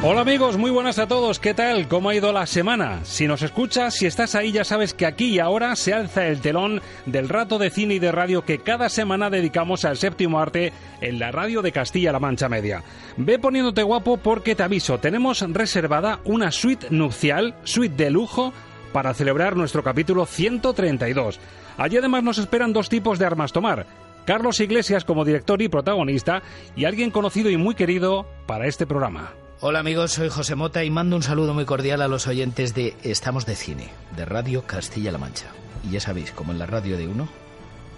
Hola amigos, muy buenas a todos. ¿Qué tal? ¿Cómo ha ido la semana? Si nos escuchas, si estás ahí, ya sabes que aquí y ahora se alza el telón del rato de cine y de radio que cada semana dedicamos al séptimo arte en la radio de Castilla-La Mancha Media. Ve poniéndote guapo porque te aviso, tenemos reservada una suite nupcial, suite de lujo, para celebrar nuestro capítulo 132. Allí además nos esperan dos tipos de armas tomar. Carlos Iglesias como director y protagonista y alguien conocido y muy querido para este programa. Hola amigos, soy José Mota y mando un saludo muy cordial a los oyentes de Estamos de Cine, de Radio Castilla-La Mancha. Y ya sabéis, como en la radio de uno,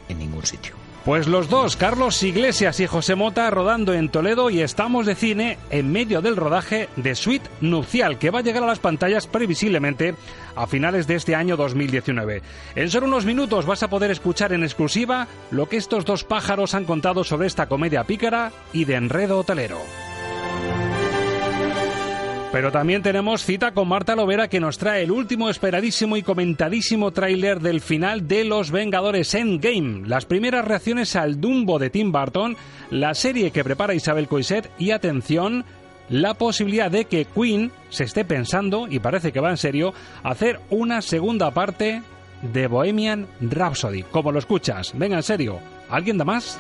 en ningún sitio. Pues los dos, Carlos Iglesias y José Mota, rodando en Toledo y estamos de cine en medio del rodaje de Suite Nupcial, que va a llegar a las pantallas previsiblemente a finales de este año 2019. En solo unos minutos vas a poder escuchar en exclusiva lo que estos dos pájaros han contado sobre esta comedia pícara y de enredo hotelero. Pero también tenemos cita con Marta Lovera que nos trae el último esperadísimo y comentadísimo tráiler del final de Los Vengadores Endgame, las primeras reacciones al Dumbo de Tim Burton, la serie que prepara Isabel Coiset y atención, la posibilidad de que Queen se esté pensando, y parece que va en serio, hacer una segunda parte de Bohemian Rhapsody. Como lo escuchas, venga en serio, ¿alguien da más?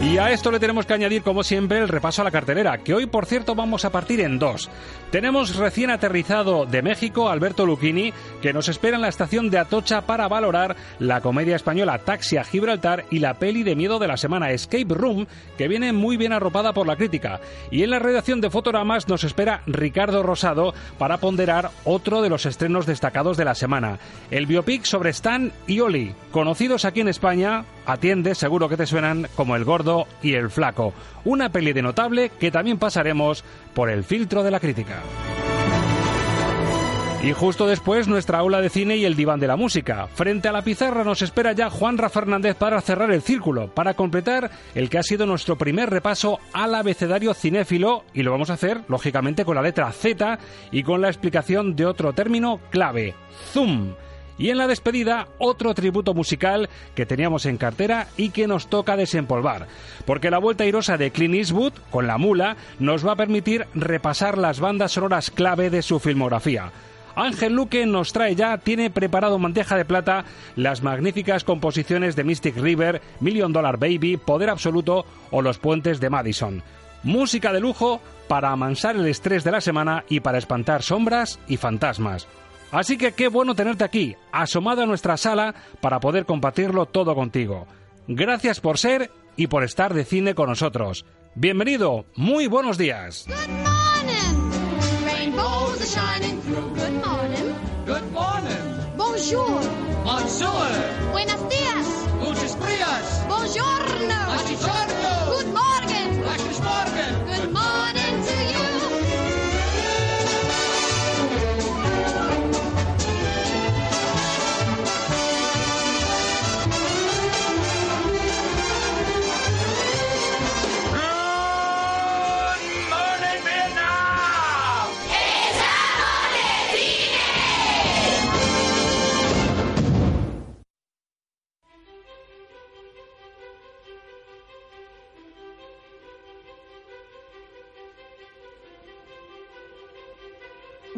Y a esto le tenemos que añadir, como siempre, el repaso a la cartelera, que hoy, por cierto, vamos a partir en dos. Tenemos recién aterrizado de México Alberto Lucchini, que nos espera en la estación de Atocha para valorar la comedia española Taxi a Gibraltar y la peli de miedo de la semana Escape Room, que viene muy bien arropada por la crítica. Y en la redacción de Fotogramas nos espera Ricardo Rosado para ponderar otro de los estrenos destacados de la semana, el biopic sobre Stan y Oli, conocidos aquí en España, atiende, seguro que te suenan como El Gordo y El Flaco, una peli de notable que también pasaremos por el filtro de la crítica. Y justo después nuestra aula de cine y el diván de la música. Frente a la pizarra nos espera ya Juanra Fernández para cerrar el círculo, para completar el que ha sido nuestro primer repaso al abecedario cinéfilo y lo vamos a hacer lógicamente con la letra Z y con la explicación de otro término clave, zoom. Y en la despedida, otro tributo musical que teníamos en cartera y que nos toca desempolvar. Porque la vuelta airosa de Clint Eastwood, con la mula, nos va a permitir repasar las bandas sonoras clave de su filmografía. Ángel Luque nos trae ya, tiene preparado bandeja de plata las magníficas composiciones de Mystic River, Million Dollar Baby, Poder Absoluto o Los Puentes de Madison. Música de lujo para amansar el estrés de la semana y para espantar sombras y fantasmas. Así que qué bueno tenerte aquí, asomado a nuestra sala, para poder compartirlo todo contigo. Gracias por ser y por estar de cine con nosotros. Bienvenido, muy buenos días. Good morning! Rainbows are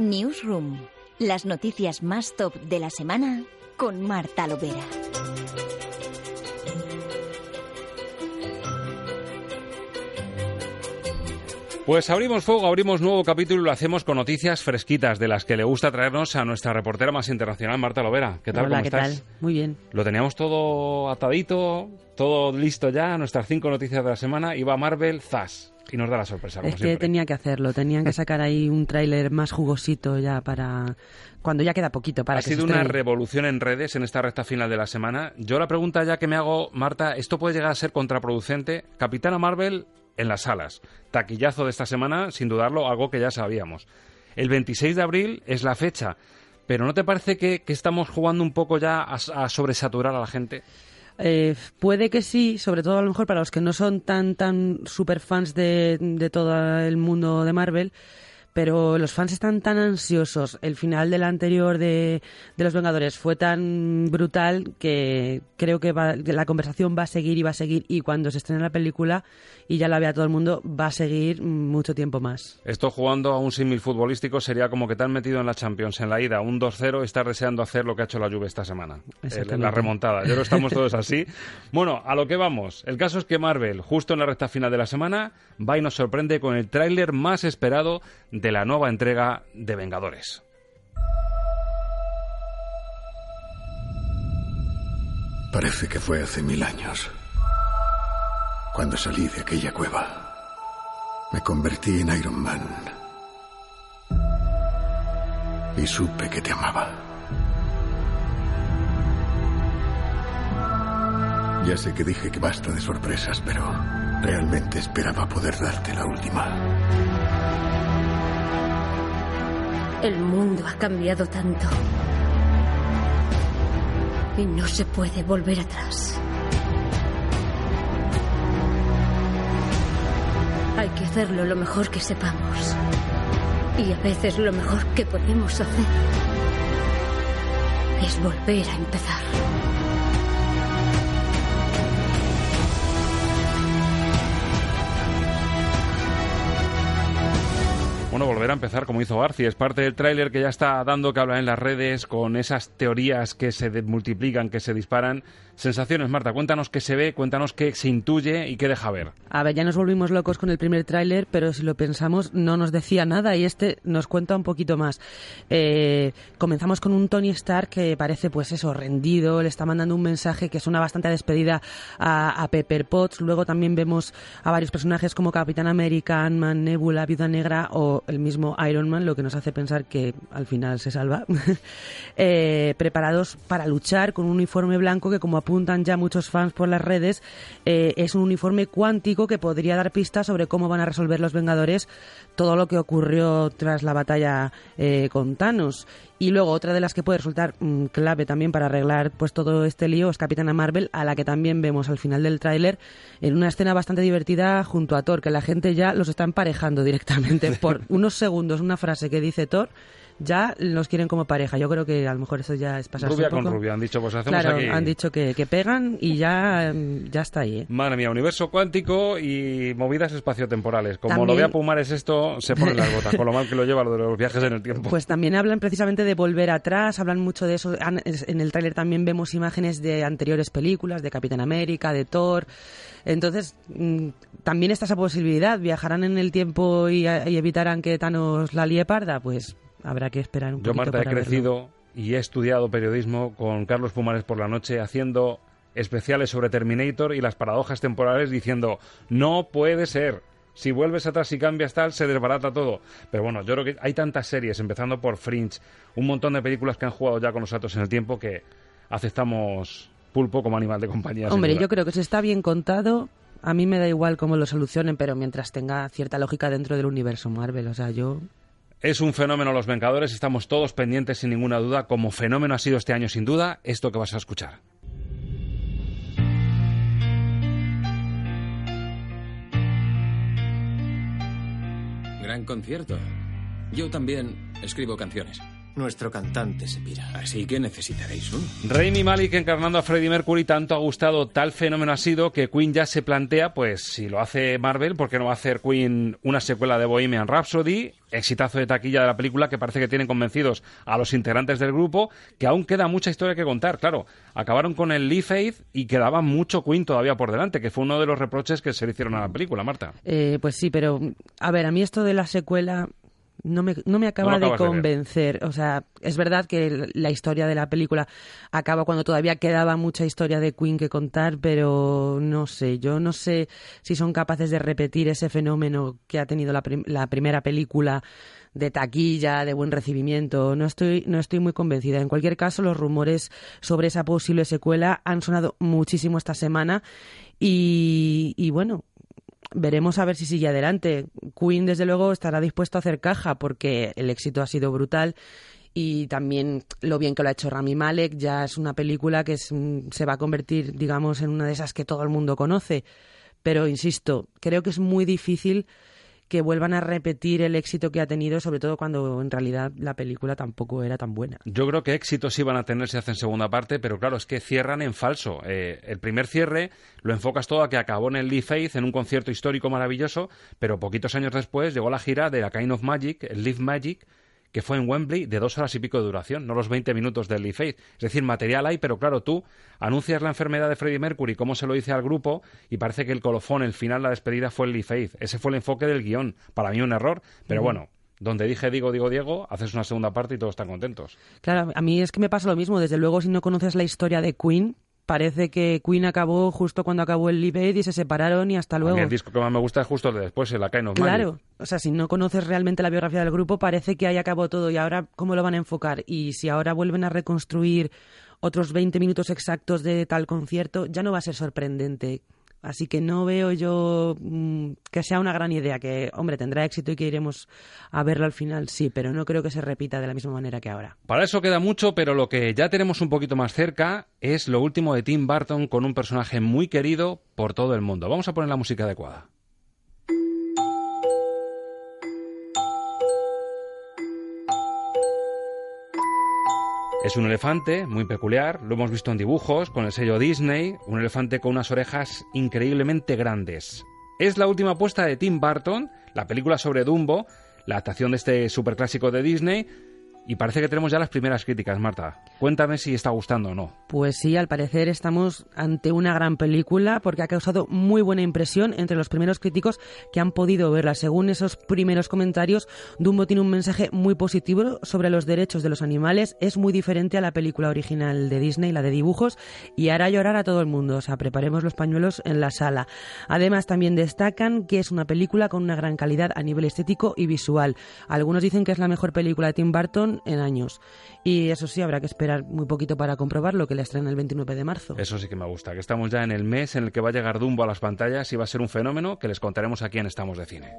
Newsroom. Las noticias más top de la semana con Marta Lovera. Pues abrimos fuego, abrimos nuevo capítulo y lo hacemos con noticias fresquitas de las que le gusta traernos a nuestra reportera más internacional, Marta Lovera. ¿Qué tal? Hola, ¿Cómo ¿qué estás? tal? Muy bien. Lo teníamos todo atadito, todo listo ya, nuestras cinco noticias de la semana. Iba Marvel, zas. Y nos da la sorpresa, como Es que siempre. tenía que hacerlo, tenían que sacar ahí un tráiler más jugosito ya para cuando ya queda poquito para ha que sido se una revolución en redes en esta recta final de la semana. Yo la pregunta ya que me hago, Marta, ¿esto puede llegar a ser contraproducente? Capitana Marvel en las salas. Taquillazo de esta semana, sin dudarlo, algo que ya sabíamos. El 26 de abril es la fecha, pero ¿no te parece que, que estamos jugando un poco ya a, a sobresaturar a la gente? Eh, puede que sí, sobre todo a lo mejor para los que no son tan tan super fans de, de todo el mundo de Marvel, pero los fans están tan ansiosos. El final del anterior de, de Los Vengadores fue tan brutal que creo que, va- que la conversación va a seguir y va a seguir. Y cuando se estrene la película y ya la vea todo el mundo, va a seguir mucho tiempo más. Esto jugando a un símil futbolístico sería como que te han metido en la Champions en la ida, un 2-0, y estás deseando hacer lo que ha hecho la Juve esta semana. El- la remontada. Yo creo que estamos todos así. Bueno, a lo que vamos. El caso es que Marvel, justo en la recta final de la semana, va y nos sorprende con el tráiler más esperado de la nueva entrega de Vengadores. Parece que fue hace mil años. Cuando salí de aquella cueva, me convertí en Iron Man. Y supe que te amaba. Ya sé que dije que basta de sorpresas, pero realmente esperaba poder darte la última. El mundo ha cambiado tanto. Y no se puede volver atrás. Hay que hacerlo lo mejor que sepamos. Y a veces lo mejor que podemos hacer es volver a empezar. Bueno, volver a empezar como hizo Garci. Es parte del tráiler que ya está dando que hablar en las redes con esas teorías que se multiplican, que se disparan. Sensaciones, Marta, cuéntanos qué se ve, cuéntanos qué se intuye y qué deja ver. A ver, ya nos volvimos locos con el primer tráiler, pero si lo pensamos no nos decía nada y este nos cuenta un poquito más. Eh, comenzamos con un Tony Stark que parece pues eso, rendido, le está mandando un mensaje que suena bastante a despedida a, Pepper Potts. Luego también vemos a varios personajes como Capitán América, Ant-Man, Nebula, Viuda Negra o el mismo Iron Man, lo que nos hace pensar que al final se salva. Eh, preparados para luchar con un uniforme blanco que, como apuntan ya muchos fans por las redes, eh, es un uniforme cuántico que podría dar pistas sobre cómo van a resolver los Vengadores todo lo que ocurrió tras la batalla eh, con Thanos. Y luego otra de las que puede resultar mm, clave también para arreglar pues todo este lío es Capitana Marvel, a la que también vemos al final del tráiler en una escena bastante divertida junto a Thor, que la gente ya los está emparejando directamente por unos segundos, una frase que dice Thor ya los quieren como pareja. Yo creo que a lo mejor eso ya es pasarse Rubia un poco. con rubia, han dicho, pues hacemos Claro, aquí... han dicho que, que pegan y ya, mm, ya está ahí. ¿eh? Madre mía, universo cuántico y movidas espaciotemporales. Como lo También- vea Pumares esto, se ponen las botas, con lo mal que lo lleva lo de los viajes en el tiempo. Pues también hablan precisamente de volver atrás, hablan mucho de eso. En el tráiler también vemos imágenes de anteriores películas, de Capitán América, de Thor. Entonces, mm, también está esa posibilidad. ¿Viajarán en el tiempo y, y evitarán que Thanos la lie parda? Pues habrá que esperar un Yo, poquito Marta, he verlo. crecido y he estudiado periodismo con Carlos Pumares por la noche haciendo especiales sobre Terminator y las paradojas temporales diciendo no puede ser. Si vuelves atrás y cambias tal, se desbarata todo. Pero bueno, yo creo que hay tantas series, empezando por Fringe, un montón de películas que han jugado ya con los saltos en el tiempo que aceptamos pulpo como animal de compañía. Hombre, yo creo que si está bien contado, a mí me da igual cómo lo solucionen, pero mientras tenga cierta lógica dentro del universo Marvel. O sea, yo Es un fenómeno Los Vengadores, estamos todos pendientes sin ninguna duda. Como fenómeno ha sido este año sin duda esto que vas a escuchar. Gran concierto. Yo también escribo canciones. Nuestro cantante se pira. Así que necesitaréis uno. Rami Malik encarnando a Freddie Mercury tanto ha gustado, tal fenómeno ha sido que Queen ya se plantea, pues si lo hace Marvel, ¿por qué no va a hacer Queen una secuela de Bohemian Rhapsody? Exitazo de taquilla de la película que parece que tienen convencidos a los integrantes del grupo, que aún queda mucha historia que contar. Claro, acabaron con el Lee Faith y quedaba mucho Queen todavía por delante, que fue uno de los reproches que se le hicieron a la película, Marta. Eh, pues sí, pero a ver, a mí esto de la secuela no me, no me acaba No de convencer. o sea, es verdad que la historia de la película acaba cuando todavía quedaba mucha historia de Queen que contar, pero no sé, yo no sé si son capaces de repetir ese fenómeno que ha tenido la, prim- la primera película de taquilla, de buen recibimiento. No estoy, no estoy muy convencida. En cualquier caso, los rumores sobre esa posible secuela han sonado muchísimo esta semana y, y bueno, veremos a ver si sigue adelante. Queen, desde luego, estará dispuesto a hacer caja porque el éxito ha sido brutal y también lo bien que lo ha hecho Rami Malek. Ya es una película que mm, se va a convertir, digamos, en una de esas que todo el mundo conoce. Pero, insisto, creo que es muy difícil que vuelvan a repetir el éxito que ha tenido, sobre todo cuando en realidad la película tampoco era tan buena. Yo creo que éxitos sí van a tener si hacen segunda parte, pero claro, es que cierran en falso. Eh, el primer cierre lo enfocas todo a que acabó en el Lee Faith, en un concierto histórico maravilloso, pero poquitos años después llegó la gira de la Kind of Magic, el Live Magic, que fue en Wembley de dos horas y pico de duración, no los 20 minutos del Lee Faith. Es decir, material hay, pero claro, tú anuncias la enfermedad de Freddie Mercury, cómo se lo dice al grupo, y parece que el colofón, el final, la despedida fue el Lee Faith. Ese fue el enfoque del guion. Para mí un error, pero bueno, donde dije digo, digo, Diego, haces una segunda parte y todos están contentos. Claro, a mí es que me pasa lo mismo. Desde luego, si no conoces la historia de Queen, parece que Queen acabó justo cuando acabó el Live Aid y se separaron y hasta A mí luego. el disco que más me gusta es justo el de después, el Kind of Magic. Claro, o sea, si no conoces realmente la biografía del grupo, parece que ahí acabó todo y ahora cómo lo van a enfocar. Y si ahora vuelven a reconstruir otros 20 minutos exactos de tal concierto, ya no va a ser sorprendente. Así que no veo yo mm, que sea una gran idea, que, hombre, tendrá éxito y que iremos a verlo al final, sí, pero no creo que se repita de la misma manera que ahora. Para eso queda mucho, pero lo que ya tenemos un poquito más cerca es lo último de Tim Burton con un personaje muy querido por todo el mundo. Vamos a poner la música adecuada. Es un elefante muy peculiar, lo hemos visto en dibujos, con el sello Disney, un elefante con unas orejas increíblemente grandes. Es la última apuesta de Tim Burton, la película sobre Dumbo, la adaptación de este superclásico de Disney, y parece que tenemos ya las primeras críticas, Marta. Cuéntame si está gustando o no. Pues sí, al parecer estamos ante una gran película porque ha causado muy buena impresión entre los primeros críticos que han podido verla. Según esos primeros comentarios, Dumbo tiene un mensaje muy positivo sobre los derechos de los animales, es muy diferente a la película original de Disney, la de dibujos, y hará llorar a todo el mundo. O sea, preparemos los pañuelos en la sala. Además, también destacan que es una película con una gran calidad a nivel estético y visual. Algunos dicen que es la mejor película de Tim Burton en años. Y eso sí, habrá que esperar muy poquito para comprobarlo, que la estrena el 29 de marzo. Eso sí que me gusta, que estamos ya en el mes en el que va a llegar Dumbo a las pantallas y va a ser un fenómeno que les contaremos aquí en Estamos de Cine.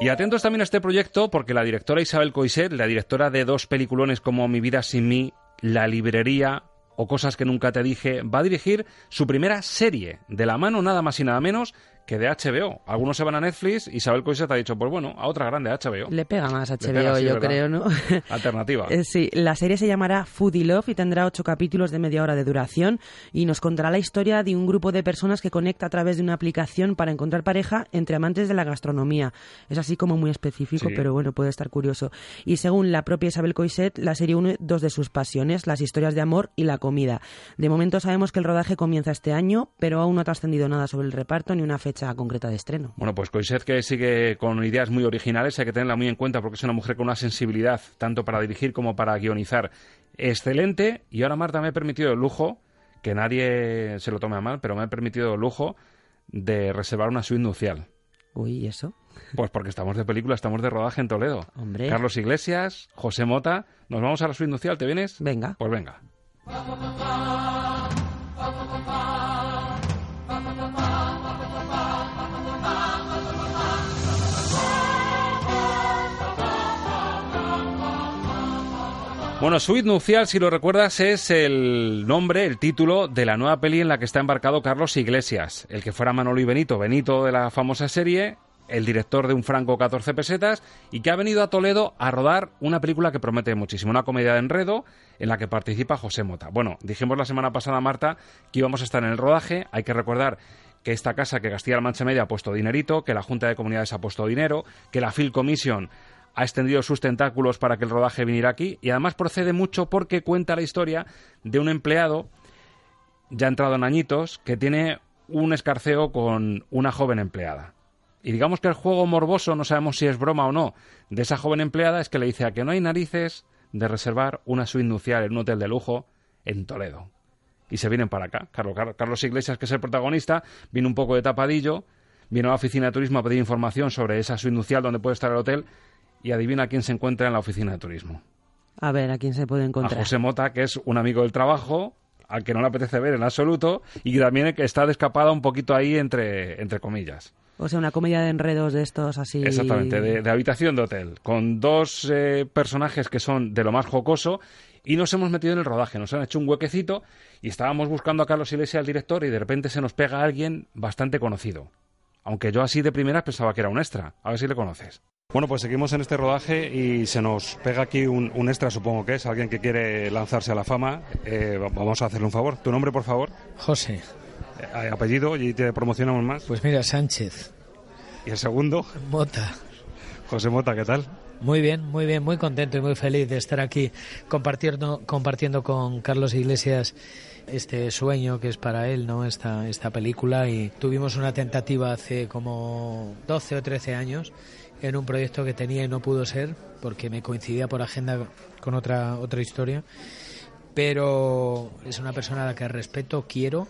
Y atentos también a este proyecto porque la directora Isabel Coiset, la directora de dos peliculones como Mi vida sin mí, La librería o Cosas que nunca te dije, va a dirigir su primera serie de la mano nada más y nada menos que de HBO. Algunos se van a Netflix, Isabel Coiset ha dicho, pues bueno, a otra grande HBO. Le pega más HBO, pega, sí, yo ¿verdad? creo, ¿no? Alternativa. Eh, Sí, la serie se llamará Foodie Love y tendrá ocho capítulos de media hora de duración y nos contará la historia de un grupo de personas que conecta a través de una aplicación para encontrar pareja entre amantes de la gastronomía. Es así como muy específico, Sí. pero bueno, puede estar curioso. Y según la propia Isabel Coiset, la serie une dos de sus pasiones, las historias de amor y la comida. De momento sabemos que el rodaje comienza este año, pero aún no ha trascendido nada sobre el reparto ni una fecha concreta de estreno. Bueno, pues Coiset que sigue con ideas muy originales, hay que tenerla muy en cuenta porque es una mujer con una sensibilidad tanto para dirigir como para guionizar excelente. Y ahora Marta me ha permitido el lujo, que nadie se lo tome a mal, pero me ha permitido el lujo de reservar una suite nupcial. Uy, ¿y eso? Pues porque estamos de película, estamos de rodaje en Toledo. Hombre. Carlos Iglesias, José Mota, nos vamos a la suite nupcial, ¿te vienes? Venga. Pues venga. Bueno, Suite Nupcial, si lo recuerdas, es el nombre, el título de la nueva peli en la que está embarcado Carlos Iglesias, el que fuera Manolo y Benito, Benito de la famosa serie el director de Un Franco 14 pesetas y que ha venido a Toledo a rodar una película que promete muchísimo, una comedia de enredo en la que participa José Mota. Bueno, dijimos la semana pasada, Marta, que íbamos a estar en el rodaje. Hay que recordar que esta casa, que Castilla-La Mancha Media ha puesto dinerito, que la Junta de Comunidades ha puesto dinero, que la Phil Commission ha extendido sus tentáculos para que el rodaje viniera aquí y además procede mucho porque cuenta la historia de un empleado ya entrado en añitos que tiene un escarceo con una joven empleada. Y digamos que el juego morboso, no sabemos si es broma o no, de esa joven empleada es que le dice a que no hay narices de reservar una suite nupcial en un hotel de lujo en Toledo. Y se vienen para acá. Carlos, Carlos Iglesias, que es el protagonista, viene un poco de tapadillo, viene a la oficina de turismo a pedir información sobre esa suite nupcial donde puede estar el hotel y adivina quién se encuentra en la oficina de turismo. A ver, ¿a quién se puede encontrar? A José Mota, que es un amigo del trabajo, al que no le apetece ver en absoluto y que también está descapada un poquito ahí entre, entre comillas. O sea, una comedia de enredos de estos así. Exactamente, de, habitación de hotel, con dos eh, personajes que son de lo más jocoso y nos hemos metido en el rodaje, nos han hecho un huequecito y estábamos buscando a Carlos Iglesias, el director, y de repente se nos pega alguien bastante conocido. Aunque yo así de primeras pensaba que era un extra. A ver si le conoces. Bueno, pues seguimos en este rodaje y se nos pega aquí un, extra, supongo que es, alguien que quiere lanzarse a la fama. Eh, vamos a hacerle un favor. ¿Tu nombre, por favor? José. Eh, ¿Apellido? ¿Y te promocionamos más? Pues mira, Sánchez. ¿Y el segundo? Mota. José Mota, ¿qué tal? Muy bien, muy bien, muy contento y muy feliz de estar aquí compartiendo, compartiendo con Carlos Iglesias este sueño que es para él, ¿no? Esta, esta película y tuvimos una tentativa hace como 12 o 13 años en un proyecto que tenía y no pudo ser porque me coincidía por agenda con otra otra historia. Pero es una persona a la que respeto quiero.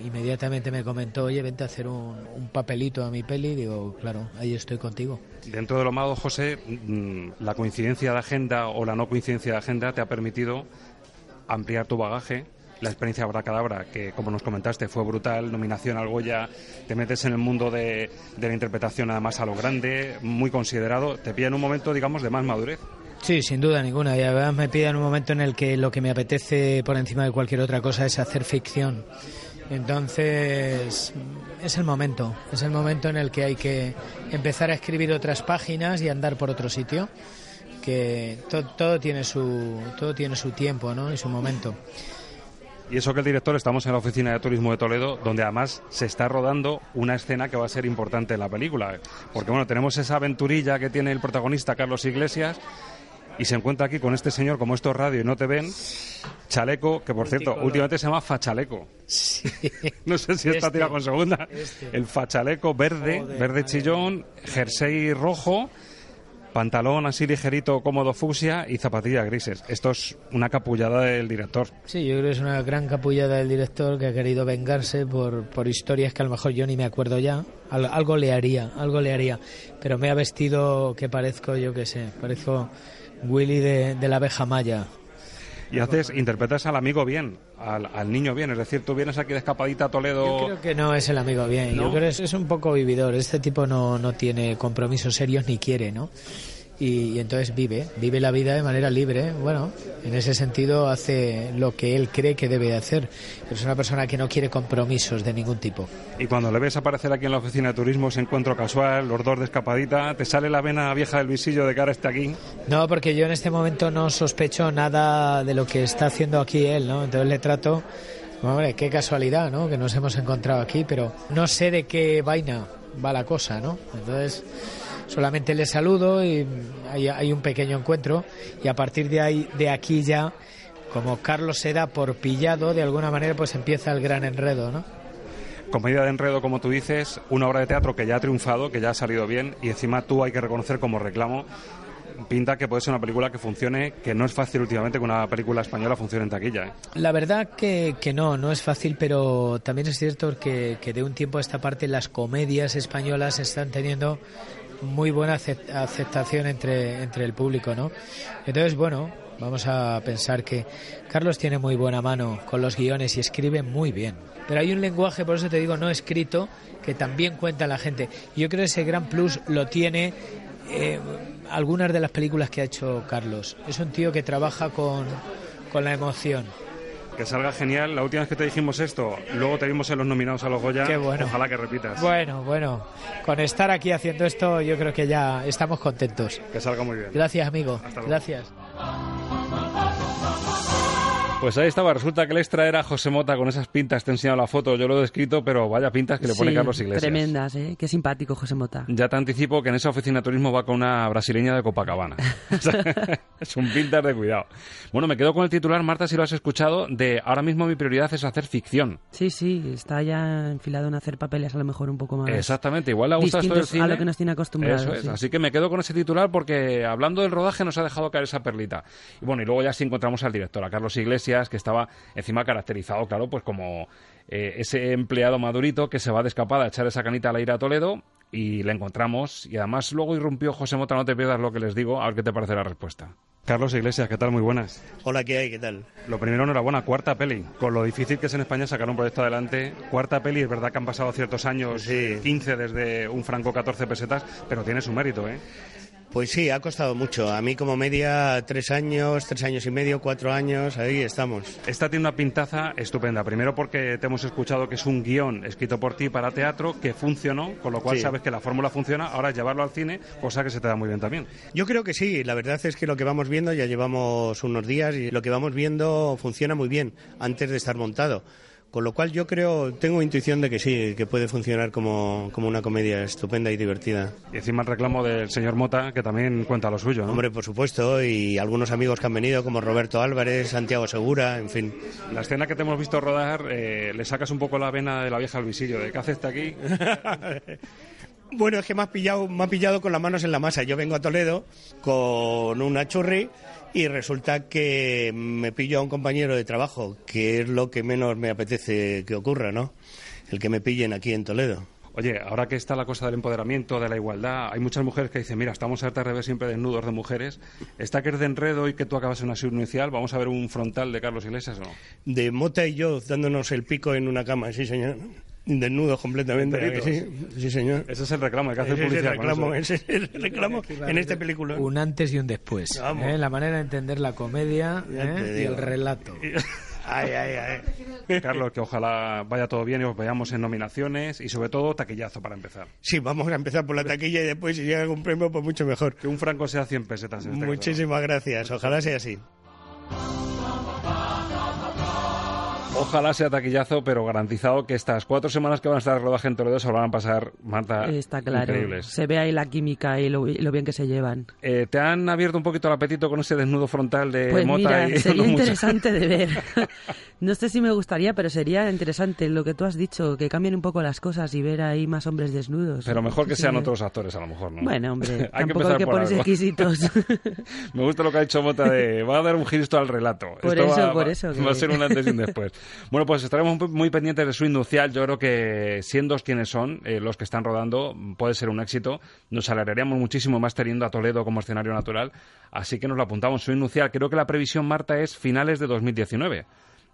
Inmediatamente me comentó oye vente a hacer un, papelito a mi peli digo claro ahí estoy contigo dentro de lo malo José mm, la coincidencia de agenda o la no coincidencia de agenda te ha permitido ampliar tu bagaje la experiencia Abracadabra, que como nos comentaste fue brutal, nominación al Goya, te metes en el mundo de, la interpretación además a lo grande, muy considerado, te pilla en un momento, digamos, de más madurez. Sí, sin duda ninguna. Y además me pide en un momento en el que lo que me apetece por encima de cualquier otra cosa es hacer ficción. Entonces, es el momento. Es el momento en el que hay que empezar a escribir otras páginas y andar por otro sitio. Que todo tiene su todo tiene su tiempo, ¿no? Y su momento. Y eso que el director, estamos en la oficina de turismo de Toledo, donde además se está rodando una escena que va a ser importante en la película. Porque bueno, tenemos esa aventurilla que tiene el protagonista Carlos Iglesias y se encuentra aquí con este señor, como esto es radio y no te ven, chaleco, que por cierto, últimamente se llama fachaleco. no sé si está tirado con segunda. Este. El fachaleco verde, verde chillón, jersey rojo pantalón así ligerito, cómodo fucsia y zapatillas grises. Esto es una capullada del director. Sí, yo creo que es una gran capullada del director que ha querido vengarse por, por historias que a lo mejor yo ni me acuerdo ya. algo le haría, algo le haría. Pero me ha vestido que parezco, yo qué sé, parezco Willy de, la abeja maya. Y haces, interpretas al amigo bien, al, niño bien, es decir, tú vienes aquí de escapadita a Toledo. Yo creo que no es el amigo bien, yo creo que es, es, un poco vividor. Este tipo no, no tiene compromisos serios ni quiere, ¿no? Y, entonces vive, vive la vida de manera libre. Bueno, en ese sentido hace lo que él cree que debe hacer. Pero es una persona que no quiere compromisos de ningún tipo. Y cuando le ves aparecer aquí en la oficina de turismo, ese encuentro casual, los dos de escapadita, ¿te sale la vena vieja del visillo de cara este aquí? No, porque yo en este momento no sospecho nada de lo que está haciendo aquí él, ¿no? Entonces le trato Hombre, qué casualidad, ¿no? Que nos hemos encontrado aquí, pero no sé de qué vaina va la cosa, ¿no? Entonces, solamente le saludo y hay, un pequeño encuentro y a partir de ahí de aquí ya como Carlos se da por pillado de alguna manera pues empieza el gran enredo ¿no? Comedia de enredo, como tú dices, una obra de teatro que ya ha triunfado, que ya ha salido bien y encima tú hay que reconocer como reclamo pinta que puede ser una película que funcione, que no es fácil últimamente que una película española funcione en taquilla. ¿eh? La verdad que, que, no, no es fácil, pero también es cierto que, que de un tiempo a esta parte las comedias españolas están teniendo muy buena aceptación entre, entre el público, ¿no? Entonces, bueno, vamos a pensar que Carlos tiene muy buena mano con los guiones y escribe muy bien. Pero hay un lenguaje, por eso te digo, no escrito, que también cuenta la gente. Yo creo que ese gran plus lo tiene eh, algunas de las películas que ha hecho Carlos. Es un tío que trabaja con, con la emoción Que salga genial. La última vez que te dijimos esto, luego te vimos en los nominados a los Goya. Qué bueno. Ojalá que repitas. Bueno, bueno. Con estar aquí haciendo esto, yo creo que ya estamos contentos. Que salga muy bien. Gracias, amigo. Gracias. Pues ahí estaba, resulta que el extra era José Mota con esas pintas, te he enseñado la foto, yo lo he descrito, pero vaya pintas que le pone Sí, Carlos Iglesias. Tremendas, ¿eh? Qué simpático José Mota. Ya te anticipo que en esa oficina de turismo va con una brasileña de Copacabana. Es un pintas de cuidado. Bueno, me quedo con el titular, Marta, si lo has escuchado, de ahora mismo mi prioridad es hacer ficción. Sí, sí, está ya enfilado en hacer papeles a lo mejor un poco más. Exactamente, igual le gusta esto del cine. a lo que nos tiene acostumbrados. Eso es, sí. así que me quedo con ese titular porque hablando del rodaje nos ha dejado caer esa perlita. Y bueno, y luego ya sí encontramos al director, a Carlos Iglesias, que estaba encima caracterizado, claro, pues como eh, ese empleado madurito que se va de escapada a echar esa canita al aire a Toledo y le encontramos y además luego irrumpió José Mota, no te pierdas lo que les digo, a ver qué te parece la respuesta. Carlos Iglesias, ¿qué tal? Muy buenas. Hola, ¿qué hay? ¿Qué tal? Lo primero, enhorabuena, cuarta peli. Con lo difícil que es en España sacar un proyecto adelante, cuarta peli, es verdad que han pasado ciertos años, 15 desde un franco 14 pesetas, pero tiene su mérito, ¿eh? Pues sí, ha costado mucho. A mí como media tres años, tres años y medio, cuatro años, ahí estamos. Esta tiene una pintaza estupenda. Primero porque te hemos escuchado que es un guion escrito por ti para teatro que funcionó, con lo cual Sí. sabes que la fórmula funciona. Ahora es llevarlo al cine, cosa que se te da muy bien también. Yo creo que sí, la verdad es que lo que vamos viendo, ya llevamos unos días y lo que vamos viendo funciona muy bien antes de estar montado. Con lo cual yo creo, tengo intuición de que sí, que puede funcionar como, como una comedia estupenda y divertida. Y encima el reclamo del señor Mota, que también cuenta lo suyo, ¿no? Hombre, por supuesto, y algunos amigos que han venido, como Roberto Álvarez, Santiago Segura, en fin. La escena que te hemos visto rodar, eh, le sacas un poco la vena de la vieja al visillo, de ¿qué haces este aquí? Bueno, es que me ha pillado, me ha pillado con las manos en la masa. Yo vengo a Toledo con una churri y resulta que me pillo a un compañero de trabajo, que es lo que menos me apetece que ocurra, ¿no? El que me pillen aquí en Toledo. Oye, ahora que está la cosa del empoderamiento, de la igualdad, hay muchas mujeres que dicen, mira, estamos hartas de ver siempre desnudos de mujeres. Esta que es de enredo y que tú acabas en una inicial, ¿vamos a ver un frontal de Carlos Iglesias o no? De Mota y yo dándonos el pico en una cama, sí, señor. Desnudos completamente. ¿a que Enteritos. Sí, sí, señor. Ese es el reclamo, hay que hacer Ese es el reclamo, eso. ese es el reclamo en este película. Un antes y un después. Vamos. ¿eh? La manera de entender la comedia ¿eh? y el relato. Ay, ay, ay. Carlos, que ojalá vaya todo bien y os veamos en nominaciones y sobre todo taquillazo para empezar. Sí, vamos a empezar por la taquilla y después si llega algún premio, pues mucho mejor. Que un franco sea 100 pesetas. En este caso. Muchísimas gracias, ojalá sea así. Ojalá sea taquillazo, pero garantizado que estas cuatro semanas que van a estar rodaje en Toledo se lo van a pasar, Marta, Está claro. increíbles. Se ve ahí la química y lo, lo bien que se llevan. Eh, ¿Te han abierto un poquito el apetito con ese desnudo frontal de Pues Mota mira, y sería muchachos? interesante de ver. no sé si me gustaría, pero sería interesante lo que tú has dicho, que cambien un poco las cosas y ver ahí más hombres desnudos. Pero mejor que sean sí. otros actores, a lo mejor, ¿no? Bueno, hombre, hay que tampoco empezar hay que ponerse exquisitos. Me gusta lo que ha dicho Mota de va a dar un giro al relato. Por Esto eso, va, por va- eso Va que- a ser un antes y un después. Bueno, pues estaremos muy- pendientes de su inducial. Yo creo que siendo quienes son eh, los que están rodando, puede ser un éxito. Nos alegraríamos muchísimo más teniendo a Toledo como escenario natural. Así que nos lo apuntamos. Su inducial. Creo que la previsión, Marta, es finales de 2019.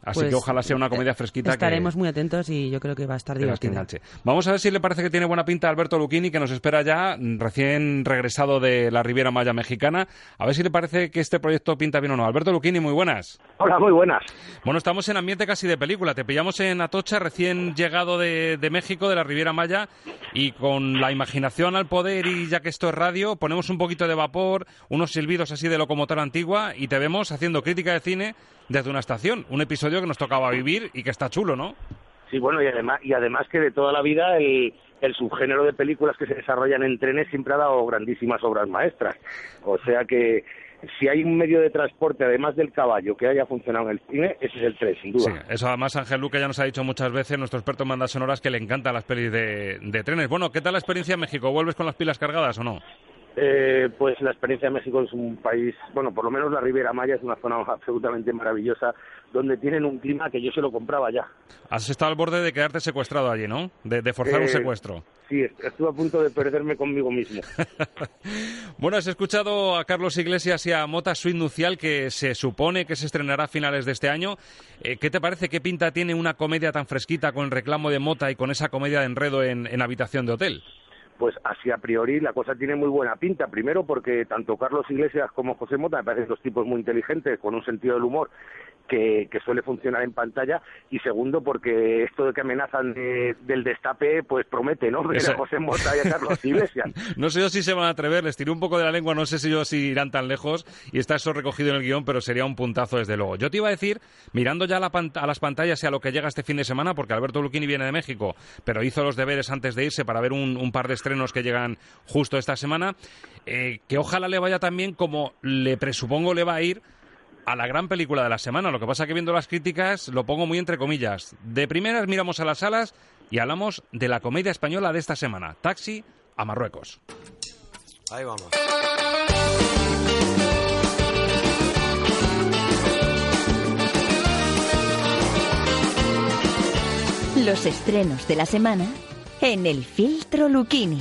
Así Pues, que ojalá sea una comedia fresquita. que- Estaremos muy atentos y yo creo que va a estar divertida. enganche. Vamos a ver si le parece que tiene buena pinta Alberto Lucchini, que nos espera ya, recién regresado de la Riviera Maya mexicana. A ver si le parece que este proyecto pinta bien o no. Alberto Lucchini, muy buenas. Hola, muy buenas. Bueno, estamos en ambiente casi de película. Te pillamos en Atocha, recién llegado de, de México, de la Riviera Maya, y con la imaginación al poder y ya que esto es radio, ponemos un poquito de vapor, unos silbidos así de locomotora antigua y te vemos haciendo crítica de cine desde una estación. Un episodio que nos tocaba vivir y que está chulo, ¿no? Sí, bueno, y además, y además que de toda la vida el, el subgénero de películas que se desarrollan en trenes siempre ha dado grandísimas obras maestras. O sea que si hay un medio de transporte, además del caballo, que haya funcionado en el cine, ese es el tren, sin duda. Sí, eso además Ángel Luque ya nos ha dicho muchas veces, nuestro experto en bandas sonoras, que le encantan las pelis de, de trenes. Bueno, ¿qué tal la experiencia en México? ¿Vuelves con las pilas cargadas o no? Eh, pues la experiencia de México es un país, bueno, por lo menos la Riviera Maya es una zona absolutamente maravillosa, donde tienen un clima que yo se lo compraba ya. Has estado al borde de quedarte secuestrado allí, ¿no? De, de forzar un Eh, secuestro. Sí, est- estuve a punto de perderme conmigo mismo. Bueno, has escuchado a Carlos Iglesias y a Mota Suite Nucial, que se supone que se estrenará a finales de este año. Eh, ¿Qué te parece? ¿Qué pinta tiene una comedia tan fresquita con el reclamo de Mota y con esa comedia de enredo en, en habitación de hotel? Pues así a priori la cosa tiene muy buena pinta. Primero porque tanto Carlos Iglesias como José Mota me parecen dos tipos muy inteligentes, con un sentido del humor que, que suele funcionar en pantalla. Y segundo porque esto de que amenazan de- del destape, pues promete, ¿no? Ver a José Mota y a Carlos Iglesias. No sé yo si se van a atrever, les tiré un poco de la lengua, no sé si yo si irán tan lejos y está eso recogido en el guion, pero sería un puntazo desde luego. Yo te iba a decir, mirando ya a, la a las pantallas y a lo que llega este fin de semana, porque Alberto Luquini viene de México, pero hizo los deberes antes de irse para ver un, un par de estrenos que llegan justo esta semana, eh, que ojalá le vaya también como le presupongo le va a ir a la gran película de la semana. Lo que pasa que viendo las críticas lo pongo muy entre comillas. De primeras miramos a las salas y hablamos de la comedia española de esta semana, Taxi a Marruecos. Ahí vamos. Los estrenos de la semana en el filtro Lucchini.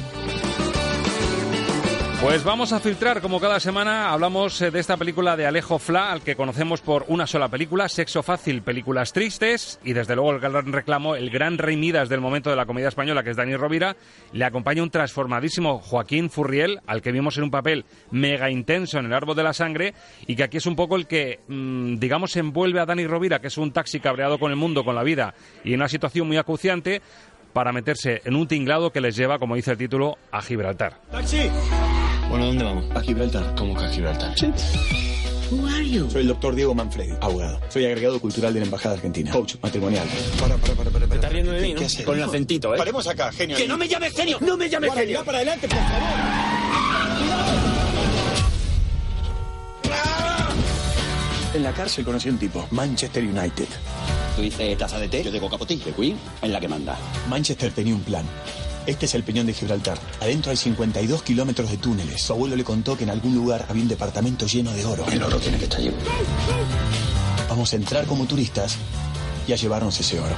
Pues vamos a filtrar, como cada semana hablamos eh, de esta película de Alejo Fla, al que conocemos por una sola película, Sexo Fácil, películas tristes, y desde luego el gran reclamo, el gran rey Midas del momento de la comedia española, que es Dani Rovira, le acompaña un transformadísimo Joaquín Furriel, al que vimos en un papel mega intenso en El Árbol de la Sangre, y que aquí es un poco el que, mm, digamos, envuelve a Dani Rovira, que es un taxi cabreado con el mundo, con la vida, y en una situación muy acuciante, para meterse en un tinglado que les lleva, como dice el título, a Gibraltar. ¡Taxi! Bueno, ¿dónde vamos? A Gibraltar. ¿Cómo que a Gibraltar? Sí. Who are you? Soy el doctor Diego Manfredi, abogado. Soy agregado cultural de la Embajada Argentina. Coach matrimonial. Para, para, para, para. ¿Te estás riendo de mí, no? Con el acentito, ¿eh? Paremos acá, genio. ¡Que no me llames genio! ¡No me llames genio! para adelante, por favor. En la cárcel conocí a un tipo, Manchester United. Tú dices taza de té, yo digo capotí. De Queen es la que manda. Manchester tenía un plan. Este es el peñón de Gibraltar. Adentro hay 52 kilómetros de túneles. Su abuelo le contó que en algún lugar había un departamento lleno de oro. El oro tiene que estar lleno. Vamos a entrar como turistas y a llevarnos ese oro.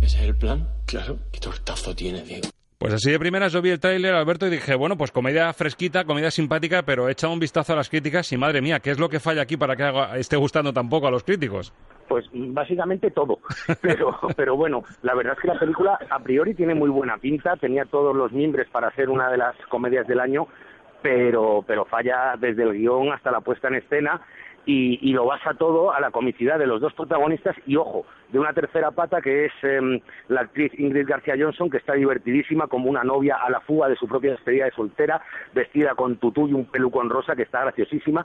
¿Ese es el plan? Claro. ¿Qué tortazo tiene, Diego? Pues así de primeras yo vi el tráiler, Alberto, y dije, bueno, pues comedia fresquita, comedia simpática, pero he echado un vistazo a las críticas y madre mía, ¿qué es lo que falla aquí para que haga- esté gustando tan poco a los críticos? Pues básicamente todo. Pero, pero bueno, la verdad es que la película a priori tiene muy buena pinta, tenía todos los mimbres para ser una de las comedias del año, pero, pero falla desde el guion hasta la puesta en escena y, y lo basa todo a la comicidad de los dos protagonistas y, ojo, de una tercera pata que es em, la actriz Ingrid García Johnson, que está divertidísima como una novia a la fuga de su propia despedida de soltera, vestida con tutú y un pelucón rosa, que está graciosísima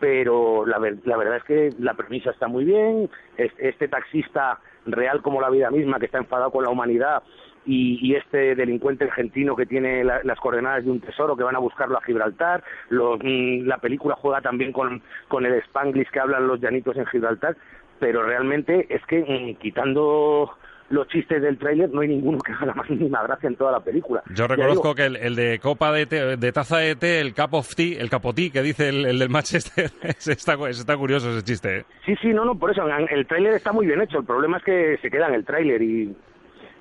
pero la, ver- la verdad es que la premisa está muy bien, es- este taxista real como la vida misma que está enfadado con la humanidad y, y este delincuente argentino que tiene la- las coordenadas de un tesoro que van a buscarlo a Gibraltar, Los- mm, la película juega también con, con el spanglish que hablan los llanitos en Gibraltar, pero realmente es que mm, quitando los chistes del tráiler no hay ninguno que haga la más mínima gracia en toda la película. Yo reconozco digo, que el, el de copa de, té- de taza de té, el cup of tea, el capotí que dice el, el del Manchester, ese está, está curioso ese chiste. ¿eh? Sí, sí, no, no, por eso el tráiler está muy bien hecho. El problema es que se queda en el tráiler y,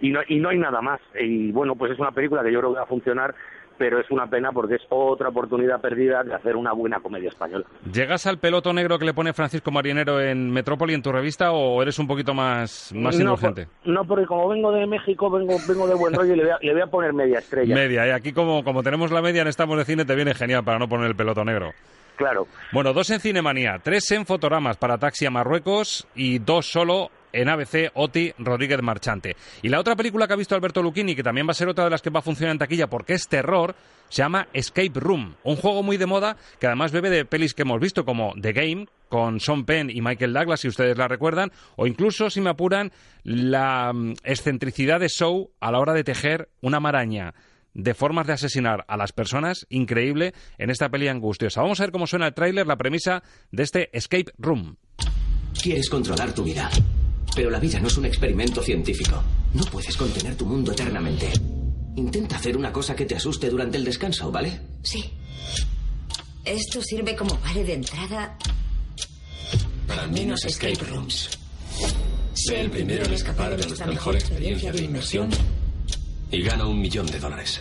y, no, y no hay nada más. Y bueno, pues es una película que yo creo que va a funcionar, pero es una pena porque es otra oportunidad perdida de hacer una buena comedia española. ¿Llegas al peloto negro que le pone Francisco Marinero en Metrópoli en tu revista o eres un poquito más, más no, indulgente? por- no, porque como vengo de México, vengo, vengo de buen rollo y le voy a, le voy a poner media estrella. Media, y aquí como, como tenemos la media en Estamos de Cine te viene genial para no poner el peloto negro. Claro. Bueno, dos en Cinemanía, tres en Fotogramas para Taxi a Marruecos y dos solo en ABC, Oti Rodríguez Marchante. Y la otra película que ha visto Alberto Lucchini, que también va a ser otra de las que va a funcionar en taquilla porque es terror, se llama Escape Room, un juego muy de moda que además bebe de pelis que hemos visto como The Game, con Sean Penn y Michael Douglas, si ustedes la recuerdan, o incluso, si me apuran, la mm, excentricidad de Show a la hora de tejer una maraña de formas de asesinar a las personas increíble en esta peli angustiosa. Vamos a ver cómo suena el tráiler, la premisa de este Escape Room. Quieres controlar tu vida. Pero la vida no es un experimento científico. No puedes contener tu mundo eternamente. Intenta hacer una cosa que te asuste durante el descanso, ¿vale? Sí. Esto sirve como vale de entrada Para menos escape rooms. Sé el primero en escapar de nuestra mejor experiencia de inmersión y gana un millón de dólares.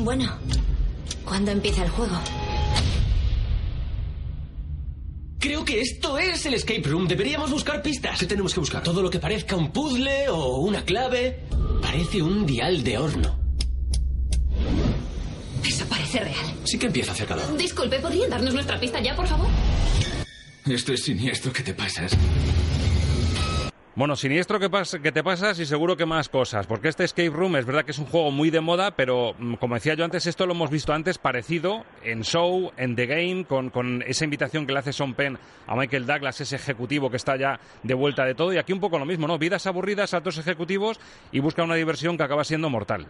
Bueno, ¿cuándo empieza el juego? Creo que esto es el escape room. Deberíamos buscar pistas. ¿Qué tenemos que buscar? Todo lo que parezca un puzzle o una clave. Parece un dial de horno. Eso parece real. Sí que empieza a hacer calor. Disculpe, ¿podrían darnos nuestra pista ya, por favor? Esto es siniestro, ¿qué te pasas? Bueno, siniestro que, pas- te pasas y seguro que más cosas, porque este Escape Room es verdad que es un juego muy de moda, pero mm, como decía yo antes, esto lo hemos visto antes parecido en Show, en The Game, con, esa invitación que le hace Sean Penn a Michael Douglas, ese ejecutivo que está ya de vuelta de todo, y aquí un poco lo mismo, ¿no? Vidas aburridas, altos ejecutivos y busca una diversión que acaba siendo mortal.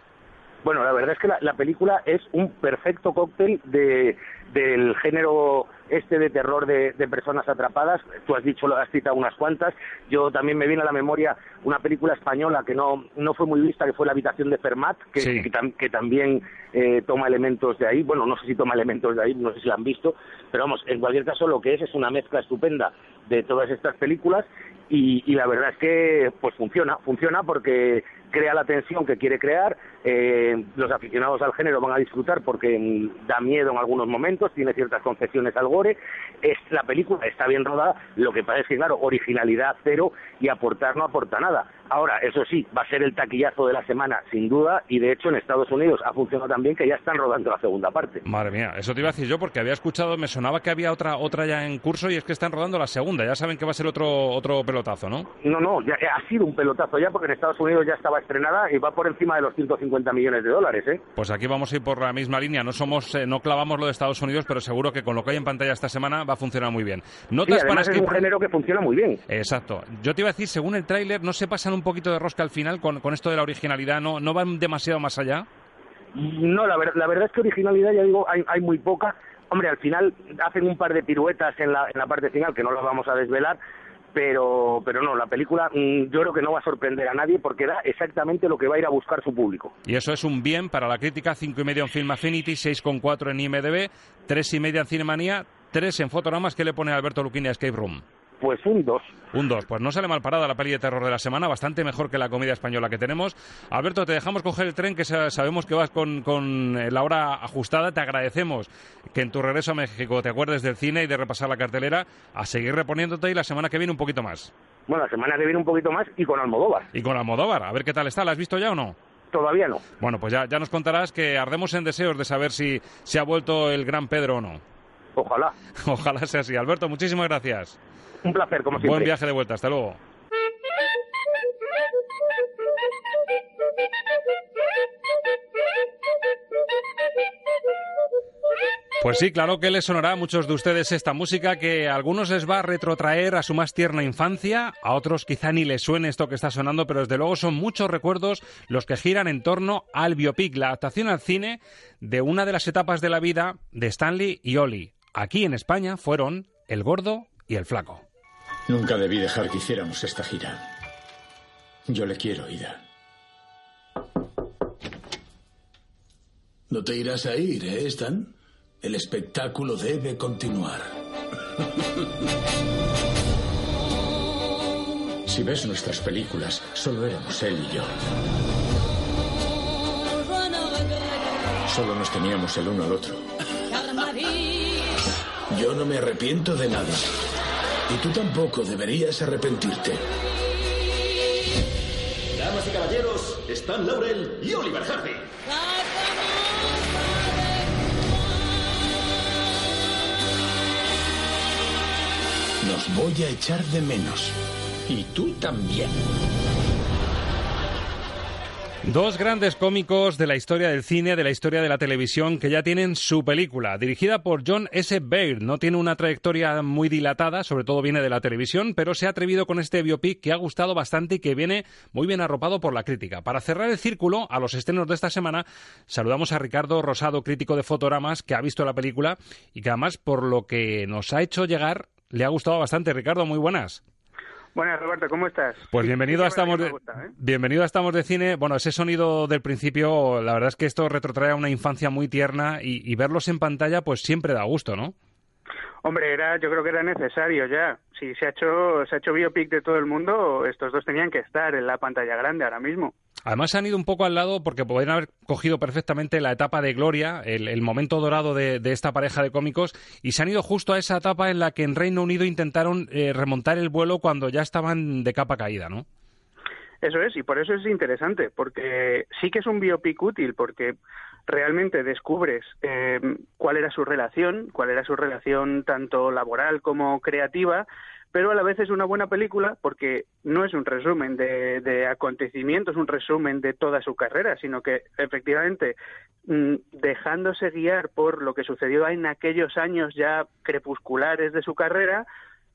Bueno, la verdad es que la, la película es un perfecto cóctel de, del género este de terror de, de personas atrapadas. Tú has dicho, has citado unas cuantas. Yo también me viene a la memoria una película española que no, no fue muy vista, que fue La habitación de Fermat, que, Sí. que, tam- que también eh, toma elementos de ahí. Bueno, no sé si toma elementos de ahí, no sé si la han visto, pero vamos, en cualquier caso lo que es es una mezcla estupenda de todas estas películas y, y la verdad es que pues funciona, funciona porque crea la tensión que quiere crear, eh, los aficionados al género van a disfrutar porque mm, da miedo en algunos momentos, tiene ciertas concesiones al gore, es, la película está bien rodada, lo que pasa es que claro, originalidad cero y aportar no aporta nada. Ahora, eso sí, va a ser el taquillazo de la semana, sin duda, y de hecho en Estados Unidos ha funcionado también que ya están rodando la segunda parte. Madre mía, eso te iba a decir yo porque había escuchado, me sonaba que había otra otra ya en curso y es que están rodando la segunda, ya saben que va a ser otro otro pelotazo, ¿no? No, no, ya, ha sido un pelotazo ya porque en Estados Unidos ya estaba estrenada y va por encima de los 150 millones de dólares, ¿eh? Pues aquí vamos a ir por la misma línea. No somos, eh, no clavamos lo de Estados Unidos, pero seguro que con lo que hay en pantalla esta semana va a funcionar muy bien. Sí, Notas para además es un género que funciona muy bien. Exacto. Yo te iba a decir, según el tráiler, ¿no se pasan un poquito de rosca al final con, con esto de la originalidad? ¿No, ¿No van demasiado más allá? No, la, ver- la verdad es que originalidad, ya digo, hay, hay muy poca. Hombre, al final hacen un par de piruetas en la, en la parte final que no las vamos a desvelar, pero, pero no, la película mm, yo creo que no va a sorprender a nadie porque da exactamente lo que va a ir a buscar su público. Y eso es un bien para la crítica, cinco y medio en Film Affinity, 6,4 en IMDb, tres y media en Cinemanía, tres en Fotogramas. ¿Qué le pone Alberto Luquini a Escape Room? Pues un 2. Un 2. Pues no sale mal parada la peli de terror de la semana, bastante mejor que la comedia española que tenemos. Alberto, te dejamos coger el tren, que sa- sabemos que vas con, con eh, la hora ajustada. Te agradecemos que en tu regreso a México te acuerdes del cine y de repasar la cartelera, a seguir reponiéndote y la semana que viene un poquito más. Bueno, la semana que viene un poquito más y con Almodóvar. Y con Almodóvar, a ver qué tal está. ¿La has visto ya o no? Todavía no. Bueno, pues ya, ya nos contarás que ardemos en deseos de saber si se ha vuelto el gran Pedro o no. Ojalá. Ojalá sea así. Alberto, muchísimas gracias. Un placer, como siempre. Buen viaje de vuelta. Hasta luego. Pues sí, claro que les sonará a muchos de ustedes esta música que a algunos les va a retrotraer a su más tierna infancia, a otros quizá ni les suene esto que está sonando, pero desde luego son muchos recuerdos los que giran en torno al biopic, la adaptación al cine de una de las etapas de la vida de Stanley y Ollie. Aquí en España fueron El Gordo y El Flaco. Nunca debí dejar que hiciéramos esta gira. Yo le quiero, Ida. No te irás a ir, ¿eh, Stan? El espectáculo debe continuar. Si ves nuestras películas, solo éramos él y yo. Solo nos teníamos el uno al otro. Yo no me arrepiento de nada. Y tú tampoco deberías arrepentirte. Damas y caballeros, Stan Laurel y Oliver Hardy. Nos voy a echar de menos. Y tú también. Dos grandes cómicos de la historia del cine, de la historia de la televisión, que ya tienen su película, dirigida por John S. Baird. No tiene una trayectoria muy dilatada, sobre todo viene de la televisión, pero se ha atrevido con este biopic que ha gustado bastante y que viene muy bien arropado por la crítica. Para cerrar el círculo, a los estrenos de esta semana, saludamos a Ricardo Rosado, crítico de fotogramas, que ha visto la película y que además, por lo que nos ha hecho llegar, le ha gustado bastante. Ricardo, muy buenas. Buenas, Roberto, ¿cómo estás? Pues Sí, bienvenido a Estamos de, gusta, ¿eh? bienvenido a Estamos de Cine. Bueno, ese sonido del principio, la verdad es que esto retrotrae a una infancia muy tierna y, y verlos en pantalla pues siempre da gusto, ¿no? Hombre, era, yo creo que era necesario ya. Si se ha hecho, se ha hecho biopic de todo el mundo, estos dos tenían que estar en la pantalla grande ahora mismo. Además se han ido un poco al lado porque podrían haber cogido perfectamente la etapa de gloria, el, el momento dorado de, esta pareja de cómicos, y se han ido justo a esa etapa en la que en Reino Unido intentaron eh, remontar el vuelo cuando ya estaban de capa caída, ¿no? Eso es, y por eso es interesante, porque sí que es un biopic útil, porque realmente descubres eh, cuál era su relación, cuál era su relación tanto laboral como creativa, pero a la vez es una buena película porque no es un resumen de, de acontecimientos, un resumen de toda su carrera, sino que efectivamente mm, dejándose guiar por lo que sucedió en aquellos años ya crepusculares de su carrera,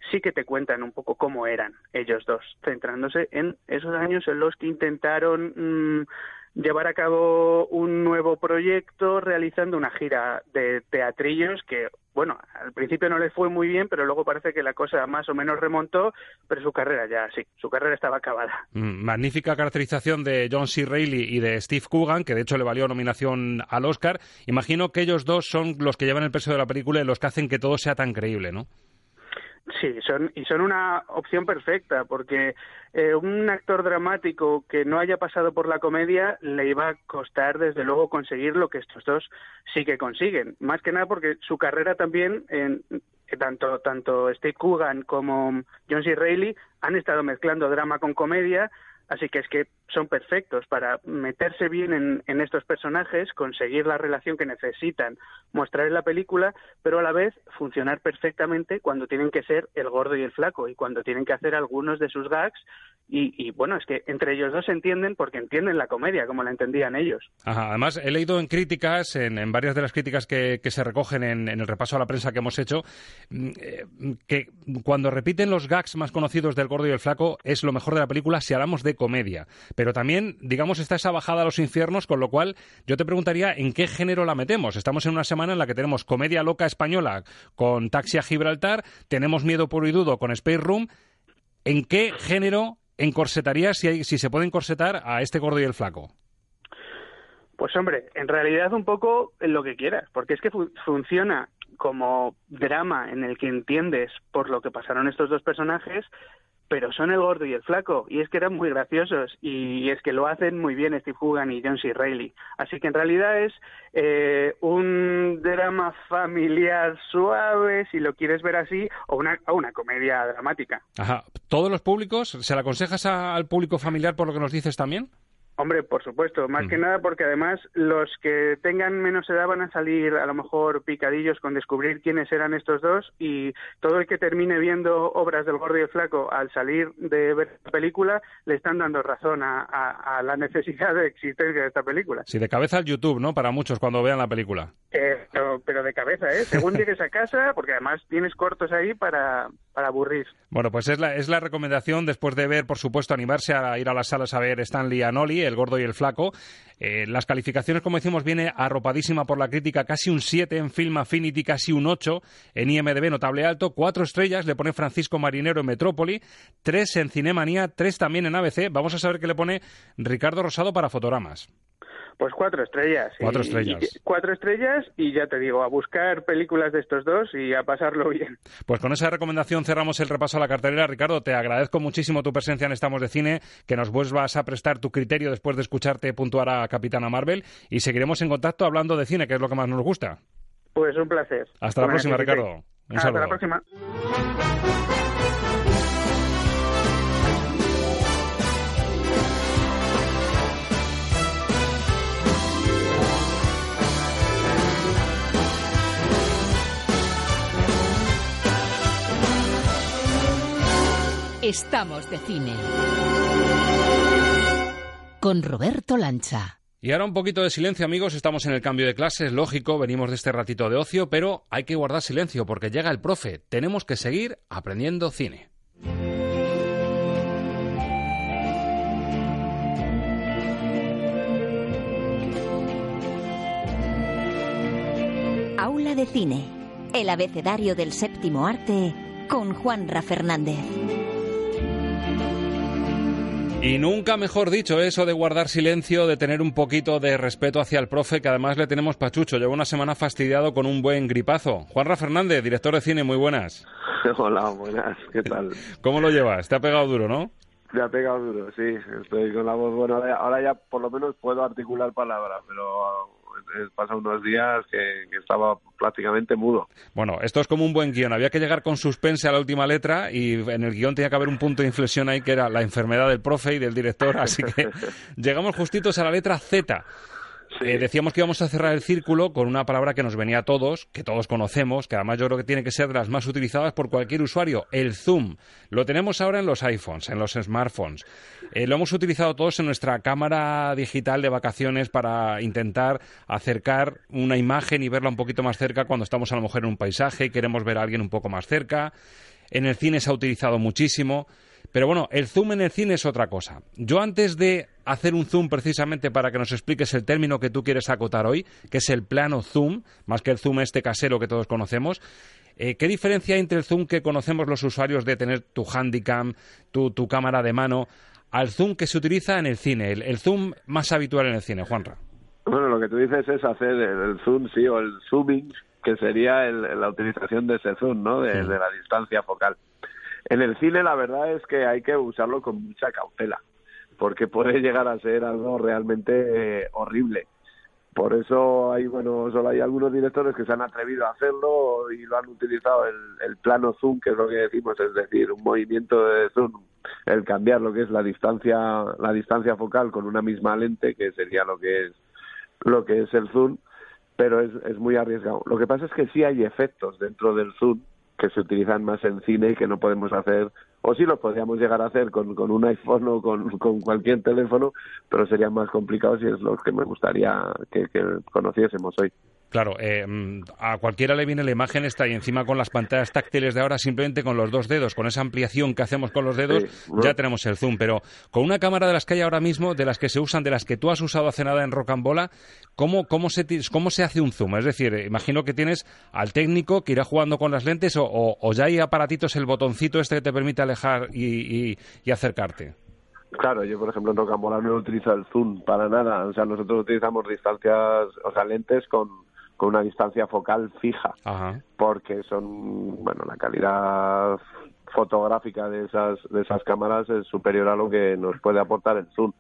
sí que te cuentan un poco cómo eran ellos dos, centrándose en esos años en los que intentaron mm, llevar a cabo un nuevo proyecto realizando una gira de teatrillos que, bueno, al principio no les fue muy bien, pero luego parece que la cosa más o menos remontó, pero su carrera ya sí, su carrera estaba acabada. Mm, magnífica caracterización de John C. Reilly y de Steve Coogan, que de hecho le valió nominación al Oscar. Imagino que ellos dos son los que llevan el peso de la película y los que hacen que todo sea tan creíble, ¿no? Sí, son, y son una opción perfecta, porque eh, un actor dramático que no haya pasado por la comedia le iba a costar, desde luego, conseguir lo que estos dos sí que consiguen. Más que nada porque su carrera también, en, tanto, tanto Steve Coogan como John C. Reilly, han estado mezclando drama con comedia, Así que es que son perfectos para meterse bien en, estos personajes, conseguir la relación que necesitan mostrar en la película, pero a la vez funcionar perfectamente cuando tienen que ser el gordo y el flaco y cuando tienen que hacer algunos de sus gags. Y, bueno, es que entre ellos dos se entienden porque entienden la comedia como la entendían ellos. Además, he leído en críticas, en, varias de las críticas que, se recogen en, el repaso a la prensa que hemos hecho, mm, eh, que cuando repiten los gags más conocidos del gordo y el flaco es lo mejor de la película si hablamos de comedia. Pero también, digamos, está esa bajada a los infiernos, con lo cual yo te preguntaría en qué género la metemos. Estamos en una semana en la que tenemos comedia loca española con Taxi a Gibraltar, tenemos Miedo puro y dudo con Space Room. ¿En qué género encorsetarías, si, si se puede encorsetar, a este gordo y el flaco? Pues hombre, en realidad un poco lo que quieras, porque es que funciona como drama en el que entiendes por lo que pasaron estos dos personajes, pero son el gordo y el flaco, y es que eran muy graciosos, y es que lo hacen muy bien Steve Hugan y John C. Reilly. Así que en realidad es eh, un drama familiar suave, si lo quieres ver así, o una, una comedia dramática. Ajá. ¿Todos los públicos? ¿Se la aconsejas al público familiar por lo que nos dices también? Hombre, por supuesto, más que nada porque además los que tengan menos edad van a salir a lo mejor picadillos con descubrir quiénes eran estos dos y todo el que termine viendo obras del gordo y el flaco al salir de ver la película le están dando razón a, la necesidad de existencia de esta película. Sí, de cabeza al YouTube, ¿no? Para muchos cuando vean la película. Eh, pero, de cabeza, ¿eh? Según llegues a casa, porque además tienes cortos ahí para, para aburrir. Bueno, pues es la, es la recomendación después de ver, por supuesto, animarse a ir a las salas a ver Stanley Anoli, El Gordo y el Flaco. Eh, las calificaciones, como decimos, viene arropadísima por la crítica, casi un 7 en Film Affinity, casi un 8 en IMDB, notable alto, cuatro estrellas le pone Francisco Marinero en Metrópoli, tres en Cinemanía, tres también en ABC. Vamos a saber qué le pone Ricardo Rosado para Fotogramas. Pues cuatro estrellas. Cuatro estrellas. cuatro estrellas y ya te digo, a buscar películas de estos dos y a pasarlo bien. Pues con esa recomendación cerramos el repaso a la cartelera. Ricardo, te agradezco muchísimo tu presencia en Estamos de Cine, que nos vuelvas a prestar tu criterio después de escucharte puntuar a Capitana Marvel y seguiremos en contacto hablando de cine, que es lo que más nos gusta. Pues un placer. Hasta la próxima, Ricardo. Hasta la próxima. Estamos de cine. Con Roberto Lancha. Y ahora un poquito de silencio, amigos. Estamos en el cambio de clases, lógico, venimos de este ratito de ocio, pero hay que guardar silencio porque llega el profe. Tenemos que seguir aprendiendo cine. Aula de cine. El abecedario del séptimo arte con Juanra Fernández. Y nunca mejor dicho eso de guardar silencio, de tener un poquito de respeto hacia el profe, que además le tenemos pachucho. Lleva una semana fastidiado con un buen gripazo. Juanra Fernández, director de cine, muy buenas. Hola, buenas, ¿qué tal? ¿Cómo lo llevas? Te ha pegado duro, ¿no? Me ha pegado duro, sí. Estoy con la voz buena. Ahora ya por lo menos puedo articular palabras, pero He pasado unos días que, que estaba prácticamente mudo. Bueno, esto es como un buen guion. Había que llegar con suspense a la última letra y en el guion tenía que haber un punto de inflexión ahí que era la enfermedad del profe y del director. Así que llegamos justitos a la letra Z. Eh, decíamos que íbamos a cerrar el círculo con una palabra que nos venía a todos, que todos conocemos, que además yo creo que tiene que ser de las más utilizadas por cualquier usuario, el zoom. Lo tenemos ahora en los iPhones, en los smartphones. Eh, lo hemos utilizado todos en nuestra cámara digital de vacaciones para intentar acercar una imagen y verla un poquito más cerca cuando estamos a lo mejor en un paisaje y queremos ver a alguien un poco más cerca. En el cine se ha utilizado muchísimo. Pero bueno, el zoom en el cine es otra cosa. Yo antes de hacer un zoom precisamente para que nos expliques el término que tú quieres acotar hoy, que es el plano zoom, más que el zoom este casero que todos conocemos, eh, ¿qué diferencia hay entre el zoom que conocemos los usuarios de tener tu handycam, tu, tu cámara de mano, al zoom que se utiliza en el cine, el, zoom más habitual en el cine, Juanra? Bueno, lo que tú dices es hacer el, zoom, sí, o el zooming, que sería la utilización de ese zoom, ¿no? de la distancia focal. En el cine la verdad es que hay que usarlo con mucha cautela, porque puede llegar a ser algo realmente eh, horrible. Por eso hay, bueno, solo hay algunos directores que se han atrevido a hacerlo y lo han utilizado el, plano zoom, que es lo que decimos, es decir, un movimiento de zoom, el cambiar lo que es la distancia, la distancia focal con una misma lente, que sería lo que es, lo que es el zoom, pero es, es muy arriesgado. Lo que pasa es que sí hay efectos dentro del zoom que se utilizan más en cine y que no podemos hacer, o sí los podríamos llegar a hacer con, con un iPhone o con, con cualquier teléfono, pero serían más complicados y es lo que me gustaría que conociésemos hoy. Claro, eh, mm, a cualquiera le viene la imagen esta y encima con las pantallas táctiles de ahora, simplemente con los dos dedos, con esa ampliación que hacemos con los dedos, ya tenemos el zoom. Pero con una cámara de las que hay ahora mismo, de las que se usan, de las que tú has usado hace nada en Rock and Bola, ¿cómo, cómo, se, cómo se hace un zoom? Es decir, imagino que tienes al técnico que irá jugando con las lentes o, ya hay aparatitos, el botoncito este que te permite alejar y, y, acercarte. Claro, yo por ejemplo en Rocambola no utilizo el zoom para nada, o sea, nosotros utilizamos distancias, o sea, lentes con, con una distancia focal fija, porque son, bueno, la calidad fotográfica de esas, de esas cámaras es superior a lo que nos puede aportar el zoom.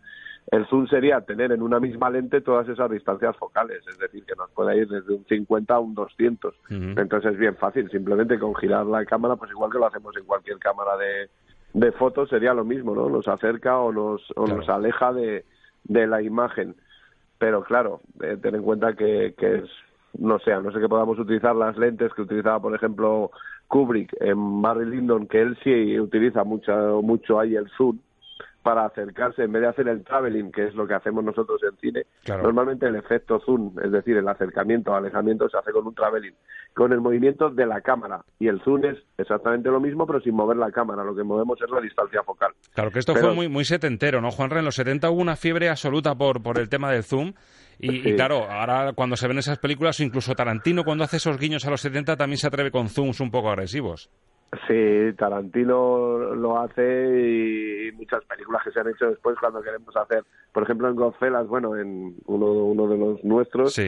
El zoom sería tener en una misma lente todas esas distancias focales, es decir, que nos puede ir desde un 50 a un 200. Entonces es bien fácil, simplemente con girar la cámara, pues igual que lo hacemos en cualquier cámara de, de fotos, sería lo mismo, ¿no? Nos acerca o nos, o nos aleja de, de la imagen. Pero claro, eh, ten en cuenta que, que es no sé, no sé que podamos utilizar las lentes que utilizaba, por ejemplo, Kubrick en Barry Lyndon, que él sí utiliza mucho, mucho ahí el zoom para acercarse, en vez de hacer el traveling, que es lo que hacemos nosotros en cine, normalmente el efecto zoom, es decir, el acercamiento o alejamiento se hace con un traveling, con el movimiento de la cámara. Y el zoom es exactamente lo mismo, pero sin mover la cámara. Lo que movemos es la distancia focal. Claro que esto fue muy, muy setentero, ¿no, Juanra? En los 70 hubo una fiebre absoluta por, por el tema del zoom y, claro, ahora cuando se ven esas películas, incluso Tarantino cuando hace esos guiños a los 70 también se atreve con zooms un poco agresivos. Sí, Tarantino lo hace y muchas películas que se han hecho después cuando queremos hacer, por ejemplo en Godfellas, bueno, en uno, uno de los nuestros,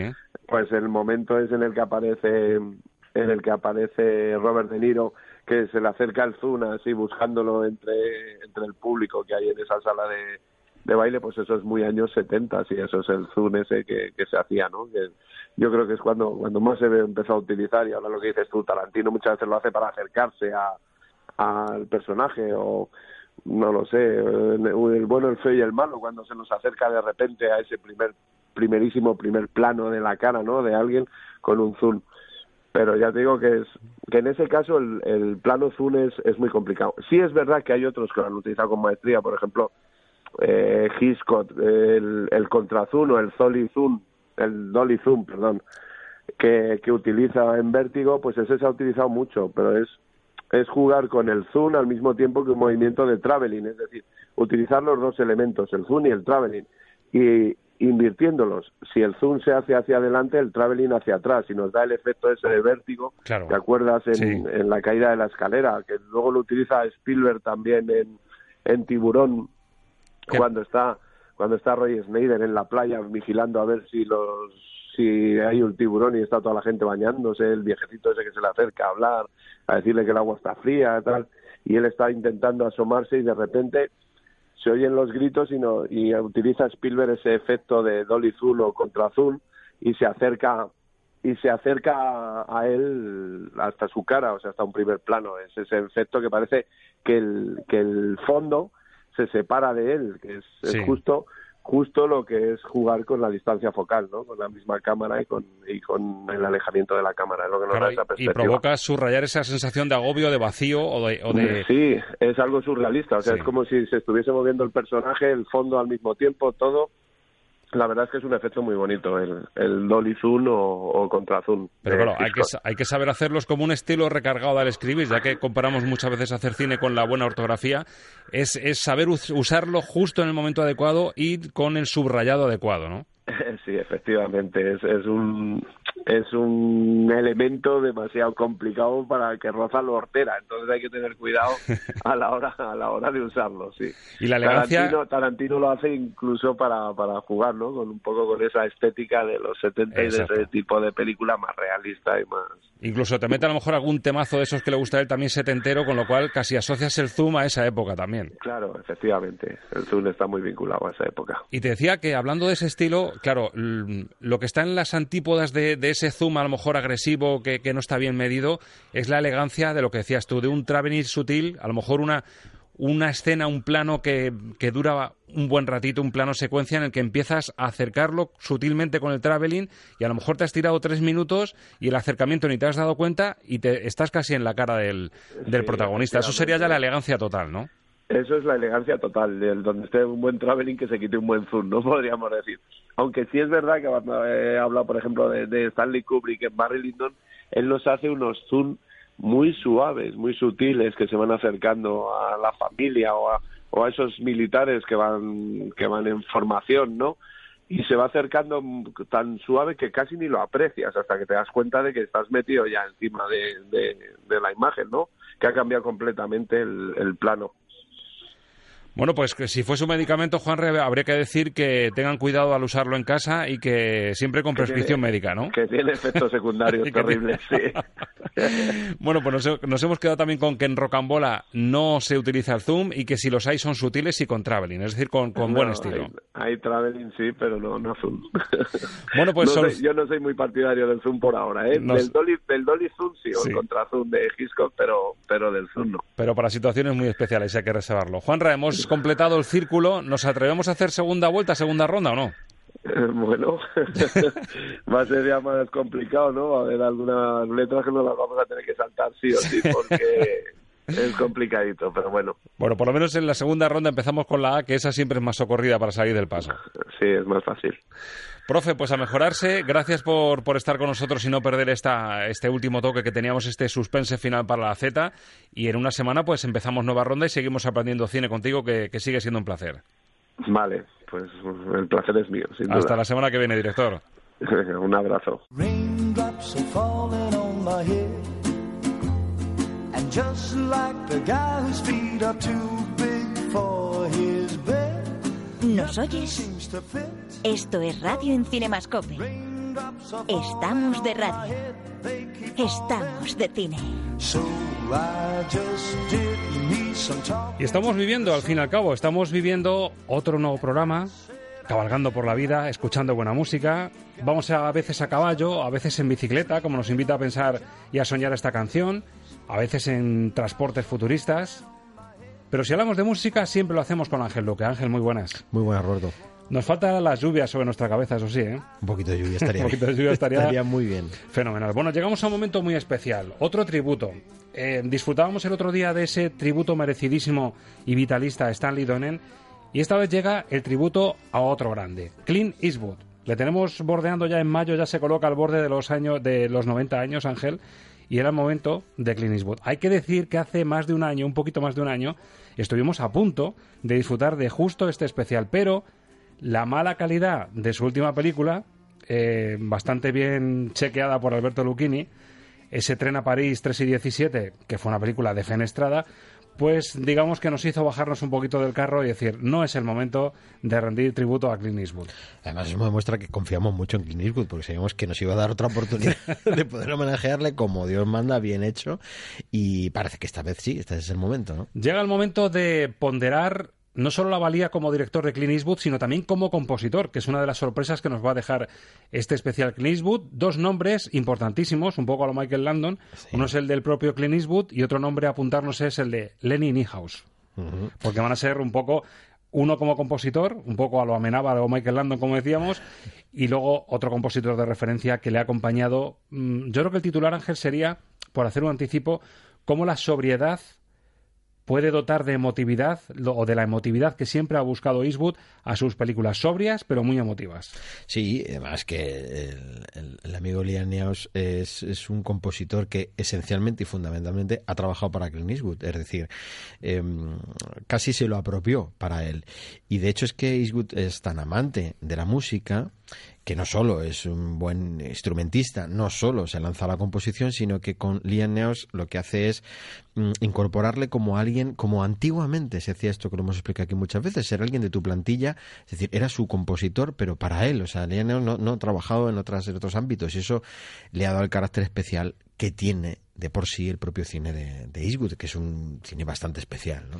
pues el momento es en el que aparece en el que aparece Robert De Niro que se le acerca al zoom así buscándolo entre entre el público que hay en esa sala de, de baile, pues eso es muy años 70, y eso es el zoom ese que, que se hacía, ¿no? Que yo creo que es cuando, cuando más se empezó a utilizar, y ahora lo que dices tú, Tarantino muchas veces lo hace para acercarse a al personaje, o no lo sé, el bueno, el feo y el malo, cuando se nos acerca de repente a ese primer, primerísimo primer plano de la cara, ¿no? De alguien con un zoom pero ya te digo que es que en ese caso el, el plano zoom es, es muy complicado. Sí es verdad que hay otros que lo han utilizado con maestría, por ejemplo, eh, el, el contrazoom o el zoom, el dolly zoom, perdón, que, que utiliza en vértigo, pues ese se ha utilizado mucho, pero es es jugar con el zoom al mismo tiempo que un movimiento de traveling, es decir, utilizar los dos elementos, el zoom y el traveling, y invirtiéndolos. Si el zoom se hace hacia adelante, el traveling hacia atrás, y nos da el efecto ese de vértigo, ¿te acuerdas en, en, la caída de la escalera? Que luego lo utiliza Spielberg también en, en Tiburón, cuando está cuando está Roy Snyder en la playa vigilando a ver si los si hay un tiburón y está toda la gente bañándose, el viejecito ese que se le acerca a hablar, a decirle que el agua está fría, tal, y él está intentando asomarse y de repente se oyen los gritos y, no, y utiliza Spielberg ese efecto de Dolly Azul o contra Azul y se acerca y se acerca a él hasta su cara, o sea, hasta un primer plano. Es ese efecto que parece que el, que el fondo se separa de él, que es, justo justo lo que es jugar con la distancia focal, ¿no? Con la misma cámara y con, y con el alejamiento de la cámara, lo que nos da esa perspectiva. Y provoca subrayar esa sensación de agobio, de vacío o de... Sí, es algo surrealista, o sea, es como si se estuviese moviendo el personaje, el fondo al mismo tiempo, todo, la verdad es que es un efecto muy bonito, el, el dolly zoom o, contra zoom. Pero claro, hay que, hay que saber hacerlos como un estilo recargado al escribir, ya que comparamos muchas veces hacer cine con la buena ortografía, es, es saber usarlo justo en el momento adecuado y con el subrayado adecuado, ¿no? Sí, efectivamente, es, es un es un elemento demasiado complicado para que roza lo hortera, entonces hay que tener cuidado a la hora a la hora de usarlo, sí. Y la elegancia Tarantino, lo hace incluso para para jugar, ¿no? Con un poco con esa estética de los 70 y de ese tipo de película más realista y más Incluso te mete a lo mejor algún temazo de esos que le gusta a él también setentero, con lo cual casi asocias el zoom a esa época también. Claro, efectivamente, el zoom está muy vinculado a esa época. Y te decía que hablando de ese estilo, claro, lo que está en las antípodas de, ese zoom a lo mejor agresivo que, que, no está bien medido es la elegancia de lo que decías tú, de un traveling sutil, a lo mejor una, una escena, un plano que, que dura un buen ratito, un plano secuencia en el que empiezas a acercarlo sutilmente con el traveling y a lo mejor te has tirado tres minutos y el acercamiento ni te has dado cuenta y te estás casi en la cara del, del protagonista. Eso sería ya la elegancia total, ¿no? Eso es la elegancia total, del donde esté un buen traveling que se quite un buen zoom, no podríamos decir. Aunque sí es verdad que cuando he hablado, por ejemplo, de, de Stanley Kubrick en Barry Lyndon, él nos hace unos zoom muy suaves, muy sutiles, que se van acercando a la familia o a, o a esos militares que van, que van en formación, ¿no? Y se va acercando tan suave que casi ni lo aprecias hasta que te das cuenta de que estás metido ya encima de, la imagen, ¿no? Que ha cambiado completamente el plano. Bueno, pues que si fuese un medicamento, Juan, habría que decir que tengan cuidado al usarlo en casa y que siempre con prescripción médica, ¿no? Que tiene efectos secundarios terribles, sí. bueno, pues nos, hemos quedado también con que en Rocambola no se utiliza el zoom y que si los hay son sutiles y con traveling, es decir, con, buen estilo. Hay, traveling, sí, pero no, no zoom. bueno, pues yo no soy muy partidario del zoom por ahora, ¿eh? Del, dolly, del dolly zoom sí, o el contra zoom de Hitchcock, pero, pero del zoom no. Pero para situaciones muy especiales hay que reservarlo. Juan hemos completado el círculo, ¿nos atrevemos a hacer segunda vuelta, segunda ronda o no? Bueno, va a ser ya más complicado, ¿no? Va a haber algunas letras que nos las vamos a tener que saltar sí o sí, porque es complicadito, pero bueno. Bueno, por lo menos en la segunda ronda empezamos con la A, que esa siempre es más socorrida para salir del paso. Sí, es más fácil. Profe, pues a mejorarse. Gracias por, por estar con nosotros y no perder esta, este último toque que teníamos, este suspense final para la Z. Y en una semana pues empezamos nueva ronda y seguimos aprendiendo cine contigo, que, sigue siendo un placer. Vale, pues el placer es mío. Hasta la semana que viene, director. un abrazo. ¿Nos oyes? Esto es Radio en Cinemascope. Estamos de radio. Estamos de cine. Y estamos viviendo, al fin y al cabo, estamos viviendo otro nuevo programa, cabalgando por la vida, escuchando buena música. Vamos a, a veces a caballo, a veces en bicicleta, como nos invita a pensar y a soñar esta canción, a veces en transportes futuristas, pero si hablamos de música, siempre lo hacemos con Ángel Luque. Ángel, muy buenas. Muy buenas, Roberto. Nos falta las lluvias sobre nuestra cabeza, eso sí, ¿eh? Un poquito de lluvia estaría Un poquito de lluvia estaría, muy bien. Fenomenal. Bueno, llegamos a un momento muy especial. Otro tributo. Eh, disfrutábamos el otro día de ese tributo merecidísimo y vitalista a Stanley Donen. Y esta vez llega el tributo a otro grande, Clint Eastwood. Le tenemos bordeando ya en mayo, ya se coloca al borde de los años de los 90 años, Ángel, y era el momento de Clint Eastwood. Hay que decir que hace más de un año, un poquito más de un año, estuvimos a punto de disfrutar de justo este especial, pero la mala calidad de su última película, eh, bastante bien chequeada por Alberto Lucchini, ese tren a París 3 y 17, que fue una película de fenestrada, pues digamos que nos hizo bajarnos un poquito del carro y decir, no es el momento de rendir tributo a Clint Eastwood. Además, eso demuestra que confiamos mucho en Clint Eastwood, porque sabíamos que nos iba a dar otra oportunidad de poder homenajearle como Dios manda, bien hecho, y parece que esta vez sí, este es el momento, ¿no? Llega el momento de ponderar no solo la valía como director de Clint Eastwood, sino también como compositor, que es una de las sorpresas que nos va a dejar este especial Clint Eastwood. Dos nombres importantísimos, un poco a lo Michael Landon. Uno es el del propio Clint Eastwood y otro nombre a apuntarnos es el de Lenny Niehaus. Porque van a ser un poco uno como compositor, un poco a lo amenaba o Michael Landon, como decíamos, y luego otro compositor de referencia que le ha acompañado. Mm, yo creo que el titular, Ángel, sería, por hacer un anticipo, cómo la sobriedad puede dotar de emotividad o de la emotividad que siempre ha buscado Eastwood a sus películas sobrias pero muy emotivas. Sí, además que el, amigo Liam Neeson es, un compositor que esencialmente y fundamentalmente ha trabajado para Clint Eastwood, es decir, em, casi se lo apropió para él. Y de hecho es que Eastwood es tan amante de la música que no solo es un buen instrumentista, no solo se lanza a la composición, sino que con Liam Neos lo que hace es mm, incorporarle como alguien, como antiguamente se hacía esto que lo hemos explicado aquí muchas veces, ser alguien de tu plantilla, es decir, era su compositor, pero para él, o sea, Liam Neos no, no ha trabajado en, otras, en otros ámbitos y eso le ha dado el carácter especial que tiene de por sí el propio cine de, de Eastwood, que es un cine bastante especial, ¿no?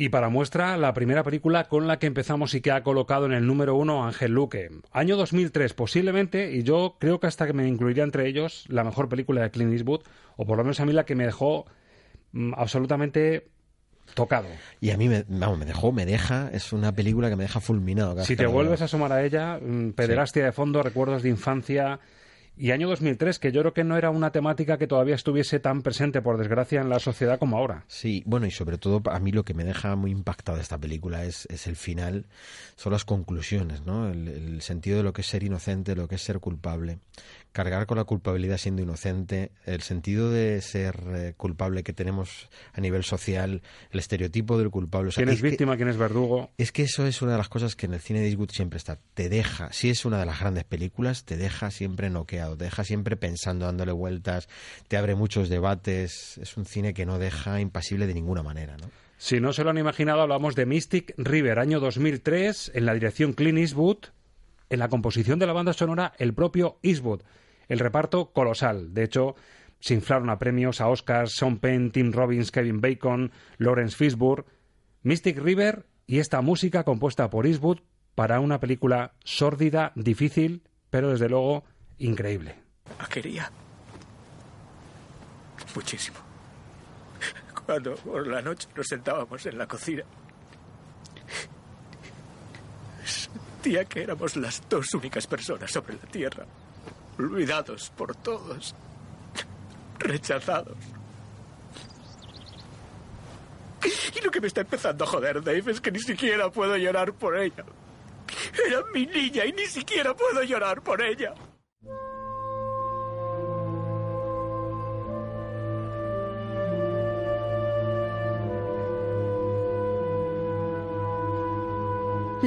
Y para muestra, la primera película con la que empezamos y que ha colocado en el número uno Ángel Luque. Año 2003, posiblemente, y yo creo que hasta que me incluiría entre ellos, la mejor película de Clint Eastwood, o por lo menos a mí la que me dejó mm, absolutamente tocado. Y a mí me, me dejó, me deja, es una película que me deja fulminado. Si te vuelves a asomar a ella, mm, pederastia de fondo, recuerdos de infancia, y año 2003, que yo creo que no era una temática que todavía estuviese tan presente, por desgracia, en la sociedad como ahora. Sí, bueno, y sobre todo a mí lo que me deja muy impactado de esta película es, es el final, son las conclusiones, ¿no? el, sentido de lo que es ser inocente, lo que es ser culpable cargar con la culpabilidad siendo inocente, el sentido de ser eh, culpable que tenemos a nivel social, el estereotipo del culpable. ¿Quién es, víctima, quién es verdugo? Es que eso es una de las cosas que en el cine de Eastwood siempre está. Te deja, si es una de las grandes películas, te deja siempre noqueado, deja siempre pensando, dándole vueltas, te abre muchos debates. Es un cine que no deja impasible de ninguna manera, ¿no? Si no se lo han imaginado, hablamos de Mystic River, año 2003, en la dirección Clint Eastwood, en la composición de la banda sonora el propio Eastwood. El reparto colosal. De hecho, se inflaron a premios a Oscars Sean Penn, Tim Robbins, Kevin Bacon, Lawrence Fishburne, Mystic River y esta música compuesta por Eastwood para una película sórdida, difícil, pero desde luego increíble. La quería muchísimo. Cuando por la noche nos sentábamos en la cocina, sentía que éramos las dos únicas personas sobre la Tierra olvidados por todos, rechazados. Y lo que me está empezando a joder, Dave, es que ni siquiera puedo llorar por ella. Era mi niña y ni siquiera puedo llorar por ella.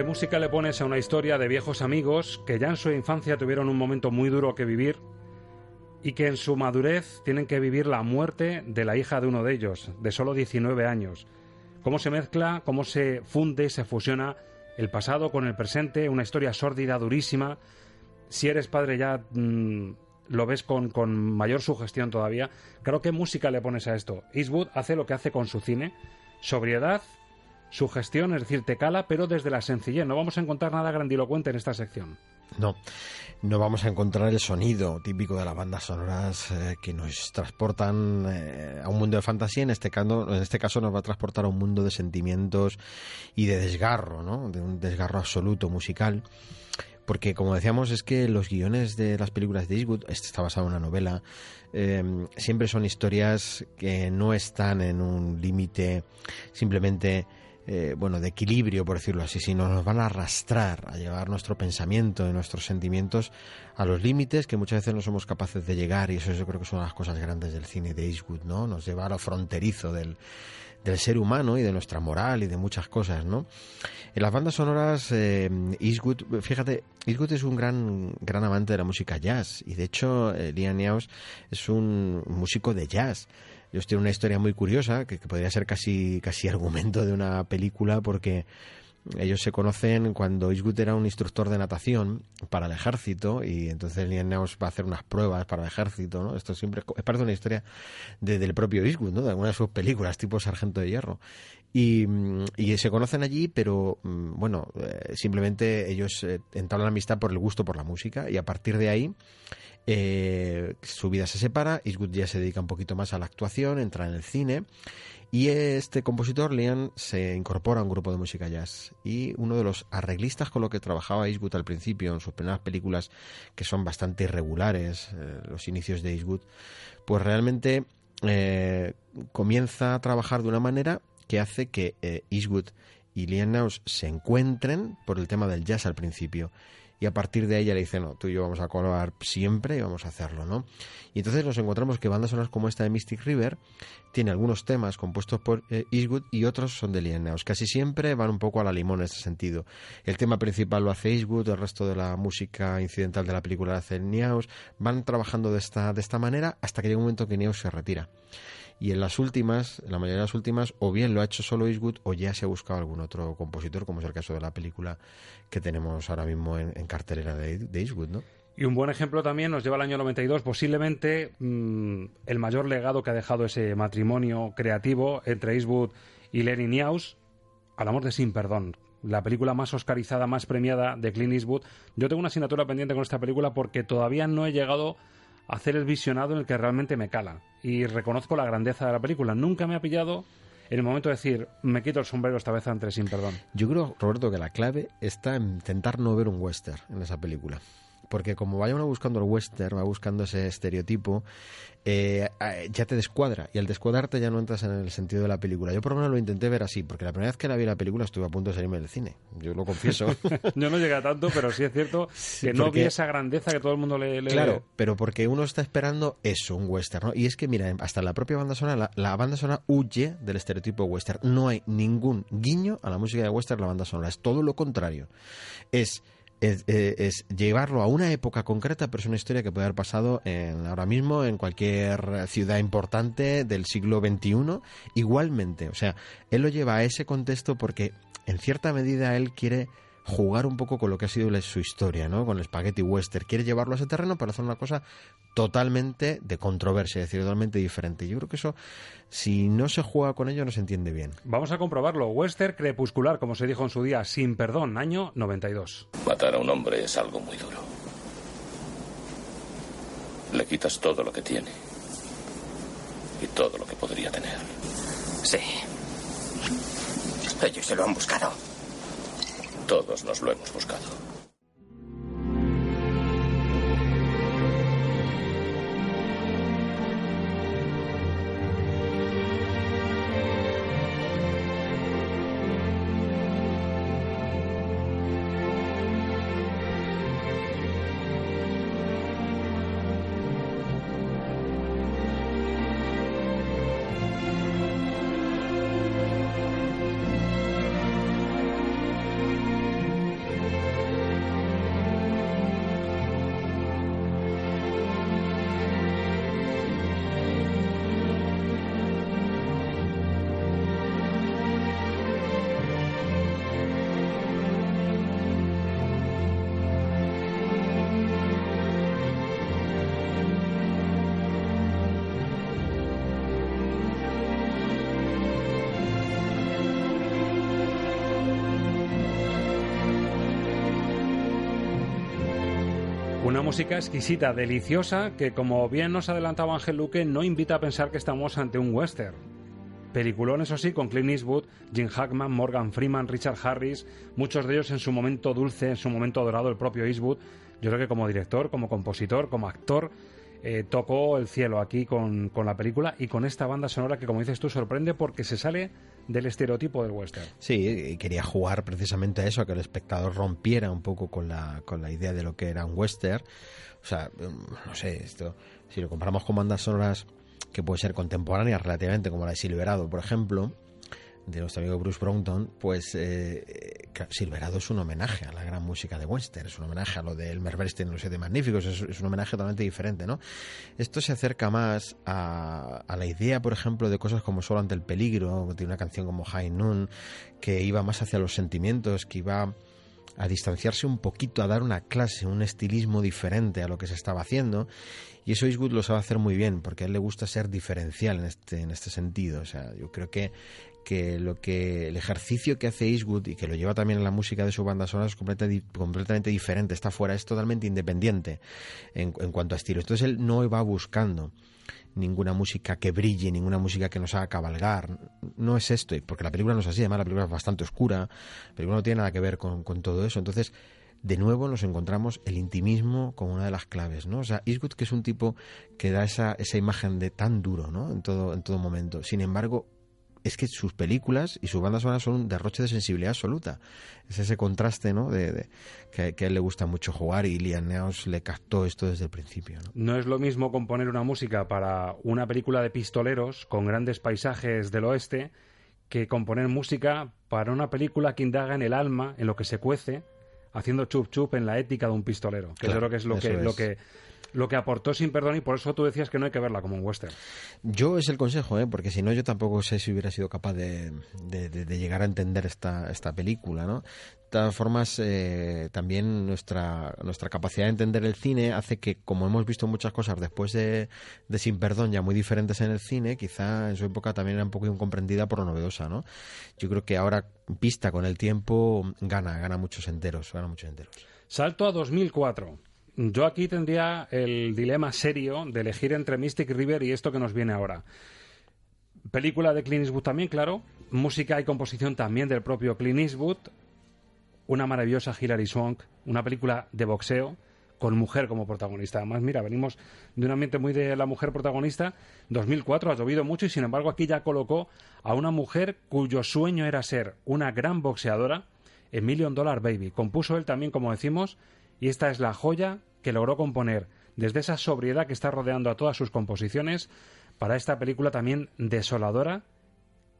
¿Qué música le pones a una historia de viejos amigos que ya en su infancia tuvieron un momento muy duro que vivir y que en su madurez tienen que vivir la muerte de la hija de uno de ellos, de solo 19 años? ¿Cómo se mezcla, cómo se funde, se fusiona el pasado con el presente? Una historia sórdida, durísima. Si eres padre ya mm, lo ves con, con mayor sugestión todavía. Creo música le pones a esto. Eastwood hace lo que hace con su cine. Sobriedad, su gestión, es decir, te cala, pero desde la sencillez. No vamos a encontrar nada grandilocuente en esta sección. No, no vamos a encontrar el sonido típico de las bandas sonoras eh, que nos transportan eh, a un mundo de fantasía. En este, caso, en este caso nos va a transportar a un mundo de sentimientos y de desgarro, ¿no? De un desgarro absoluto musical. Porque, como decíamos, es que los guiones de las películas de Eastwood, este está basado en una novela, eh, siempre son historias que no están en un límite simplemente eh, bueno, de equilibrio, por decirlo así, sino nos van a arrastrar a llevar nuestro pensamiento y nuestros sentimientos a los límites que muchas veces no somos capaces de llegar y eso yo creo que son las cosas grandes del cine de Eastwood, ¿no? Nos lleva a lo fronterizo del, del ser humano y de nuestra moral y de muchas cosas, ¿no? En las bandas sonoras, eh, Eastwood, fíjate, Eastwood es un gran, gran amante de la música jazz y de hecho eh, Liam News es un músico de jazz. Ellos tienen una historia muy curiosa que, podría ser casi, casi argumento de una película porque ellos se conocen cuando Eastwood era un instructor de natación para el ejército y entonces Liam va a hacer unas pruebas para el ejército, ¿no? Esto siempre es parte de una historia del propio Eastwood, ¿no? De alguna de sus películas, tipo Sargento de Hierro. Y, se conocen allí, pero mm, bueno, eh, simplemente ellos eh, entablan la amistad por el gusto por la música y a partir de ahí eh, su vida se separa, Eastwood ya se dedica un poquito más a la actuación, entra en el cine y este compositor, Liam, se incorpora a un grupo de música jazz. Y uno de los arreglistas con lo que trabajaba Eastwood al principio, en sus primeras películas, que son bastante irregulares, eh, los inicios de Eastwood, pues realmente eh, comienza a trabajar de una manera que hace que Eastwood y Liam Naus se encuentren por el tema del jazz al principio y a partir de ella le dice, no, tú y yo vamos a colaborar siempre y vamos a hacerlo, ¿no? Y entonces nos encontramos que bandas sonoras como esta de Mystic River tiene algunos temas compuestos por eh, Eastwood y otros son de Liennaus. Casi siempre van un poco a la limón en ese sentido. El tema principal lo hace Eastwood, el resto de la música incidental de la película lo hace Niaus. Van trabajando de esta, de esta manera hasta que llega un momento que Niaus se retira y en las últimas, en la mayoría de las últimas, o bien lo ha hecho solo Eastwood o ya se ha buscado algún otro compositor, como es el caso de la película que tenemos ahora mismo en, cartelera de, Eastwood, ¿no? Y un buen ejemplo también nos lleva al año 92, posiblemente mm, el mayor legado que ha dejado ese matrimonio creativo entre Eastwood y Lenny Niaus, Hablamos de Sin Perdón, la película más oscarizada, más premiada de Clint Eastwood. Yo tengo una asignatura pendiente con esta película porque todavía no he llegado hacer el visionado en el que realmente me cala. Y reconozco la grandeza de la película. Nunca me ha pillado en el momento de decir, me quito el sombrero esta vez ante sin perdón. Yo creo, Roberto, que la clave está en intentar no ver un western en esa película porque como vaya uno buscando el western, va buscando ese estereotipo, eh, ya te descuadra. Y al descuadrarte ya no entras en el sentido de la película. Yo por lo menos lo intenté ver así, porque la primera vez que la vi la película estuve a punto de salirme del cine. Yo lo confieso. Yo no llegué a tanto, pero sí es cierto que no vi esa grandeza que todo el mundo le, Claro, pero porque uno está esperando eso, un western. ¿no? Y es que, mira, hasta la propia banda sonora, la, la banda sonora huye del estereotipo western. No hay ningún guiño a la música de western en la banda sonora. Es todo lo contrario. Es es, llevarlo a una época concreta, pero es una historia que puede haber pasado en, ahora mismo en cualquier ciudad importante del siglo XXI. Igualmente, o sea, él lo lleva a ese contexto porque en cierta medida él quiere jugar un poco con lo que ha sido su historia, ¿no? Con el spaghetti western. Quiere llevarlo a ese terreno para hacer una cosa totalmente de controversia, es decir, totalmente diferente. Yo creo que eso, si no se juega con ello, no se entiende bien. Vamos a comprobarlo. Western crepuscular, como se dijo en su día, sin perdón, año 92. Matar a un hombre es algo muy duro. Le quitas todo lo que tiene. Y todo lo que podría tener. Sí. Ellos se lo han buscado. Todos nos lo hemos buscado. Música exquisita, deliciosa, que como bien nos adelantaba Ángel Luque, no invita a pensar que estamos ante un western. Peliculón, eso sí, con Clint Eastwood, Jim Hackman, Morgan Freeman, Richard Harris, muchos de ellos en su momento dulce, en su momento dorado, el propio Eastwood. Yo creo que como director, como compositor, como actor, eh, tocó el cielo aquí con, con, la película y con esta banda sonora que, como dices tú, sorprende porque se sale del estereotipo del western. Sí, quería jugar precisamente a eso, a que el espectador rompiera un poco con la, con la idea de lo que era un western. O sea, mm, no sé, esto, si lo comparamos con bandas sonoras que pueden ser contemporáneas relativamente, como la de Silverado, por ejemplo, de nuestro amigo Bruce Brownton, pues eh, Silverado es un homenaje a la gran música de western, es un homenaje a lo de Elmer Bernstein en Los Siete Magníficos, es, un homenaje totalmente diferente, ¿no? Esto se acerca más a, la idea, por ejemplo, de cosas como Solo ante el peligro, tiene una canción como High Noon, que iba más hacia los sentimientos, que iba a distanciarse un poquito, a dar una clase, un estilismo diferente a lo que se estaba haciendo. Y eso Eastwood lo sabe hacer muy bien, porque a él le gusta ser diferencial en este, en este sentido. O sea, yo creo que que lo que el ejercicio que hace Eastwood y que lo lleva también en la música de su banda sonora es completamente, diferente, está fuera, es totalmente independiente en, cuanto a estilo. Entonces él no va buscando ninguna música que brille, ninguna música que nos haga cabalgar. No es esto, porque la película no es así, además la película es bastante oscura, la película no tiene nada que ver con, todo eso. Entonces, de nuevo nos encontramos el intimismo como una de las claves, ¿no? O sea, Eastwood que es un tipo que da esa, esa imagen de tan duro, ¿no? En todo, en todo momento. Sin embargo, es que sus películas y sus bandas sonoras son un derroche de sensibilidad absoluta. Es ese contraste, ¿no? De, que, a él le gusta mucho jugar y Liam Neos le captó esto desde el principio. ¿no? es lo mismo componer una música para una película de pistoleros con grandes paisajes del oeste que componer música para una película que indaga en el alma, en lo que se cuece, haciendo chup chup en la ética de un pistolero. Que yo creo que es lo que, lo que lo que aportó sin perdón y por eso tú decías que no hay que verla como un western. Yo es el consejo, ¿eh? porque si no yo tampoco sé si hubiera sido capaz de, llegar a entender esta, esta película, ¿no? De todas formas, eh, también nuestra, nuestra capacidad de entender el cine hace que, como hemos visto muchas cosas después de, de Sin Perdón ya muy diferentes en el cine, quizá en su época también era un poco incomprendida por lo novedosa, ¿no? Yo creo que ahora, vista con el tiempo, gana, gana muchos enteros, gana muchos enteros. Salto a 2004. Yo aquí tendría el dilema serio de elegir entre Mystic River y esto que nos viene ahora. Película de Clint Eastwood también, claro. Música y composición también del propio Clint Eastwood. Una maravillosa Hilary Swank. Una película de boxeo con mujer como protagonista. Además, mira, venimos de un ambiente muy de la mujer protagonista. 2004 ha llovido mucho y sin embargo aquí ya colocó a una mujer cuyo sueño era ser una gran boxeadora en Million Dollar Baby. Compuso él también, como decimos, y esta es la joya que logró componer desde esa sobriedad que está rodeando a todas sus composiciones para esta película también desoladora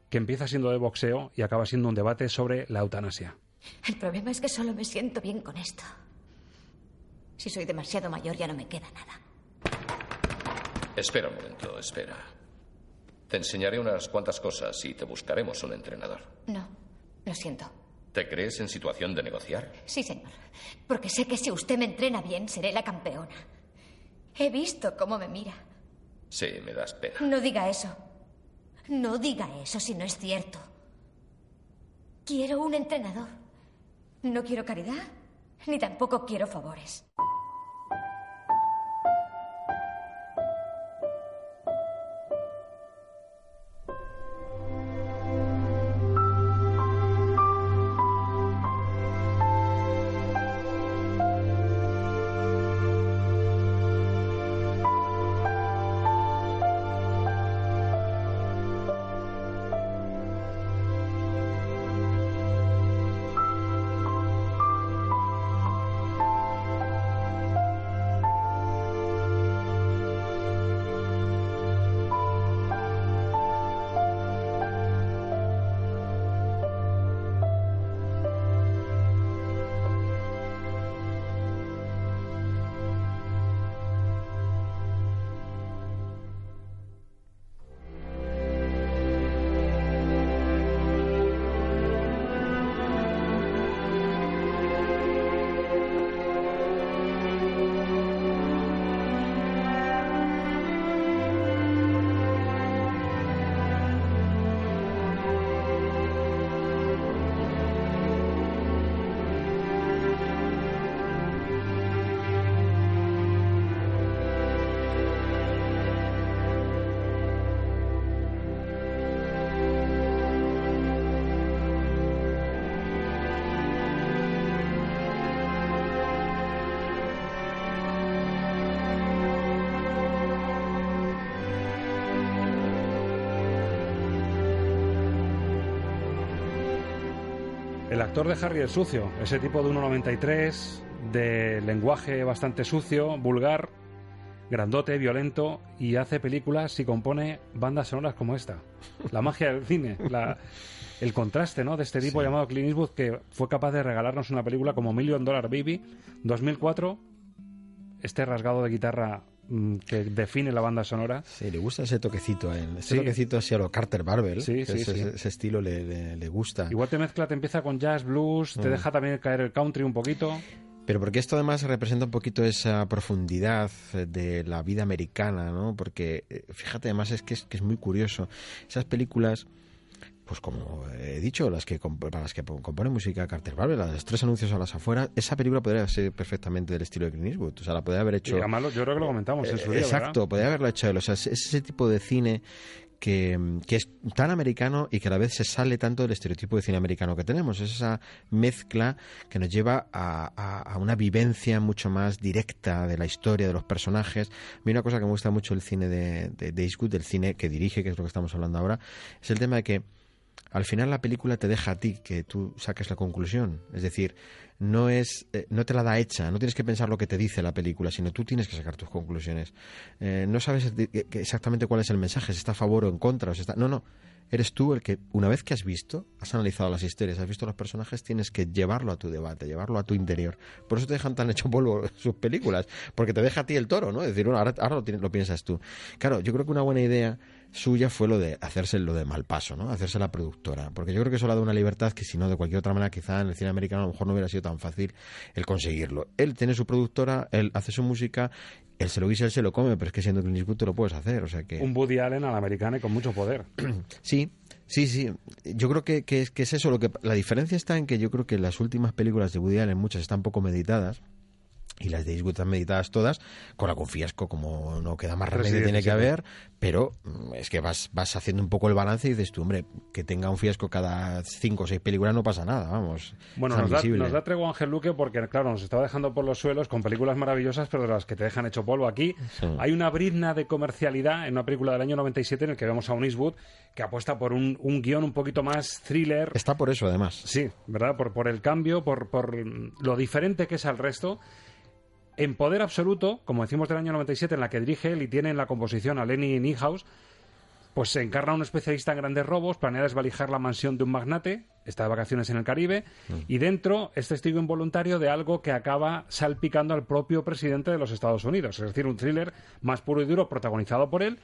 que empieza siendo de boxeo y acaba siendo un debate sobre la eutanasia. El problema es que solo me siento bien con esto. Si soy demasiado mayor ya no me queda nada. Espera un momento, espera. Te enseñaré unas cuantas cosas y te buscaremos un entrenador. No, lo siento. ¿Te crees en situación de negociar? Sí, señor. Porque sé que si usted me entrena bien, seré la campeona. He visto cómo me mira. Sí, me das pena. No diga eso. No diga eso si no es cierto. Quiero un entrenador. No quiero caridad, ni tampoco quiero favores. El actor de Harry el sucio, ese tipo de 1,93, de lenguaje bastante sucio, vulgar, grandote, violento y hace películas y compone bandas sonoras como esta. La magia del cine, el contraste ¿no? de este tipo llamado Clint Eastwood que fue capaz de regalarnos una película como Million Dollar Baby, 2004, este rasgado de guitarra que define la banda sonora. Sí, le gusta ese toquecito, ¿eh? ese toquecito así a lo Carter Barber, sí, sí, ese, estilo le, le, gusta. Igual te mezcla, te empieza con jazz, blues, te mm. deja también caer el country un poquito. Pero porque esto además representa un poquito esa profundidad de la vida americana, ¿no? Porque eh, fíjate, además es que es, que es muy curioso. Esas películas pues como he dicho, las que para las que compone música Carter Barber, las tres anuncios a las afueras, esa película podría ser perfectamente del estilo de Clint Eastwood. O sea, la podría haber hecho. yo creo que lo comentamos en su día. Exacto, podría haberlo hecho él. O sea, es ese tipo de cine que, es tan americano y que a la vez se sale tanto del estereotipo de cine americano que tenemos. Es esa mezcla que nos lleva a, una vivencia mucho más directa de la historia, de los personajes. A mí una cosa que me gusta mucho el cine de, de, de Eastwood, del cine que dirige, que es lo que estamos hablando ahora, es el tema de que al final la película te deja a ti que tú saques la conclusión. Es decir, no es eh, no te la da hecha, no tienes que pensar lo que te dice la película, sino tú tienes que sacar tus conclusiones. Eh, no sabes exactamente cuál es el mensaje, si está a favor o en contra, o si está... No, no. Eres tú el que, una vez que has visto, has analizado las historias, has visto los personajes, tienes que llevarlo a tu debate, llevarlo a tu interior. Por eso te dejan tan hecho polvo sus películas, porque te deja a ti el toro, ¿no? Es decir, ahora, lo, lo piensas tú. Claro, yo creo que una buena idea suya fue lo de hacerse lo de mal paso, ¿no? Hacerse la productora. Porque yo creo que eso le ha dado una libertad que si no, de cualquier otra manera, quizá en el cine americano a lo mejor no hubiera sido tan fácil el conseguirlo. Él tiene su productora, él hace su música, él se lo guisa, él se lo come, pero es que siendo Clint Eastwood lo puedes hacer, o sea que... Un Woody Allen a la americana y con mucho poder. sí, Sí, sí. Yo creo que, que, es, que es eso. Lo que, la diferencia está en que yo creo que las últimas películas de Woody Allen, muchas están poco meditadas y las de Eastwood están meditadas todas, con algún fiasco como no queda más remedio tiene que haber, pero mm, es que vas, vas haciendo un poco el balance y dices tú, hombre, que tenga un fiasco cada cinco o seis películas no pasa nada, vamos. Bueno, nos da, nos da, tregua Ángel Luque porque, claro, nos estaba dejando por los suelos con películas maravillosas, pero de las que te dejan hecho polvo. Aquí hay una brizna de comercialidad en una película del año 97 en el que vemos a un Eastwood que apuesta por un, un guion un poquito más thriller. Está por eso, además. Sí, ¿verdad? Por, por el cambio, por, por lo diferente que es al resto en Poder Absoluto, como decimos del año 97, en la que dirige él y tiene en la composición a Lenny Niehaus, pues se encarna un especialista en grandes robos, planea desvalijar la mansión de un magnate, está de vacaciones en el Caribe, y dentro es testigo involuntario de algo que acaba salpicando al propio presidente de los Estados Unidos, es decir, un thriller más puro y duro protagonizado por él.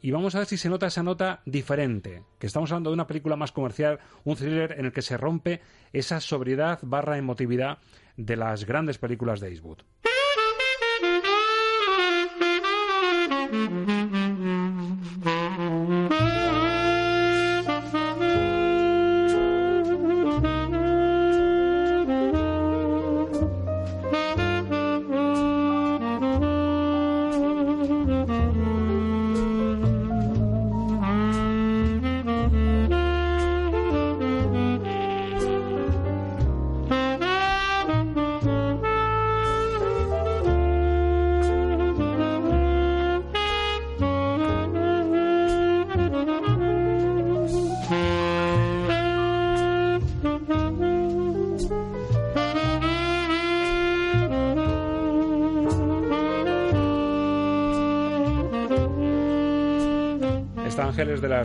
Y vamos a ver si se nota esa nota diferente, que estamos hablando de una película más comercial, un thriller en el que se rompe esa sobriedad barra emotividad de las grandes películas de Eastwood. Mm-hmm.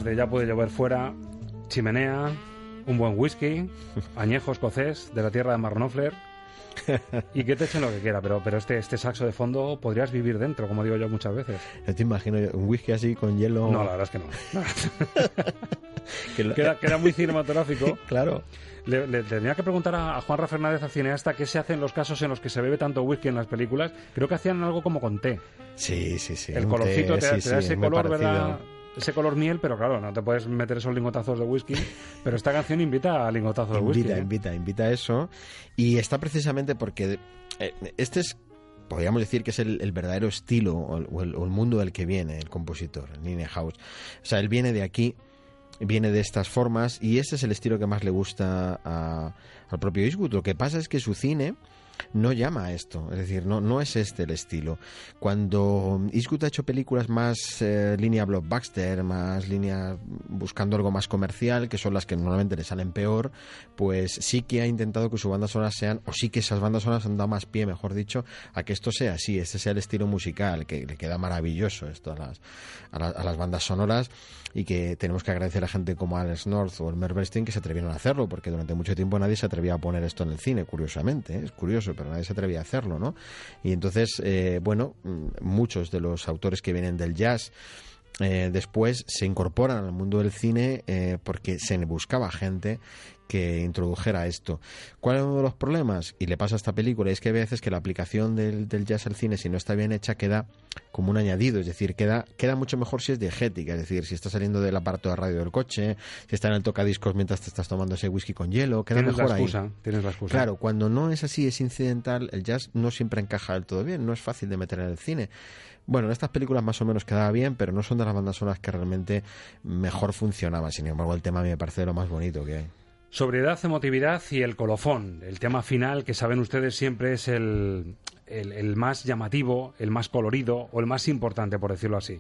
De Ya puede llover fuera, chimenea, un buen whisky, añejo escocés de la tierra de Marnofler y que te echen lo que quiera, pero, pero este, este saxo de fondo podrías vivir dentro, como digo yo muchas veces. Yo te imagino un whisky así con hielo. No, la verdad es que no. queda, muy cinematográfico. claro. Le, tenía que preguntar a, Juan Rafael Fernández, al cineasta, qué se hace en los casos en los que se bebe tanto whisky en las películas. Creo que hacían algo como con té. Sí, sí, sí. El colorcito te, da ese color, ¿verdad? Ese color miel, pero claro, no te puedes meter esos lingotazos de whisky. pero esta canción invita a lingotazos de whisky. Invita, invita, invita a eso. Y está precisamente porque eh, este es podríamos decir que es el, verdadero estilo o el, mundo del que viene el compositor, Nine House. O sea, él viene de aquí, viene de estas formas y ese es el estilo que más le gusta al propio Eastwood. Lo que pasa es que su cine no llama a esto, es decir, no, no es este el estilo. Cuando Eastwood ha hecho películas más eh, línea blockbuster, más línea buscando algo más comercial, que son las que normalmente le salen peor, pues sí que ha intentado que sus bandas sonoras sean, o sí que esas bandas sonoras han dado más pie, mejor dicho, a que esto sea así, este sea el estilo musical, que le queda maravilloso esto a las, a, las bandas sonoras y que tenemos que agradecer a gente como Alex North o el Bernstein que se atrevieron a hacerlo, porque durante mucho tiempo nadie se atrevía a poner esto en el cine, curiosamente, ¿eh? es curioso, pero nadie se atrevía a hacerlo, ¿no? Y entonces, eh, bueno, muchos de los autores que vienen del jazz eh, después se incorporan al mundo del cine porque se buscaba gente que introdujera esto. ¿Cuál es uno de los problemas? Y le pasa a esta película, es que a veces que la aplicación del, jazz al cine, si no está bien hecha, queda como un añadido, es decir, queda, queda mucho mejor si es diegética, es decir, si está saliendo del aparato de radio del coche, si está en el tocadiscos mientras te estás tomando ese whisky con hielo, queda mejor la excusa, ahí. Tienes la excusa. Claro, cuando no es así, es incidental, el jazz no siempre encaja del todo bien, no es fácil de meter en el cine. Bueno, en estas películas más o menos quedaba bien, pero no son de las bandas sonoras que realmente mejor funcionaban. Sin embargo, el tema a mí me parece lo más bonito que hay. Sobriedad, emotividad y el colofón. El tema final, que saben ustedes siempre es el, el, más llamativo, el más colorido o el más importante, por decirlo así.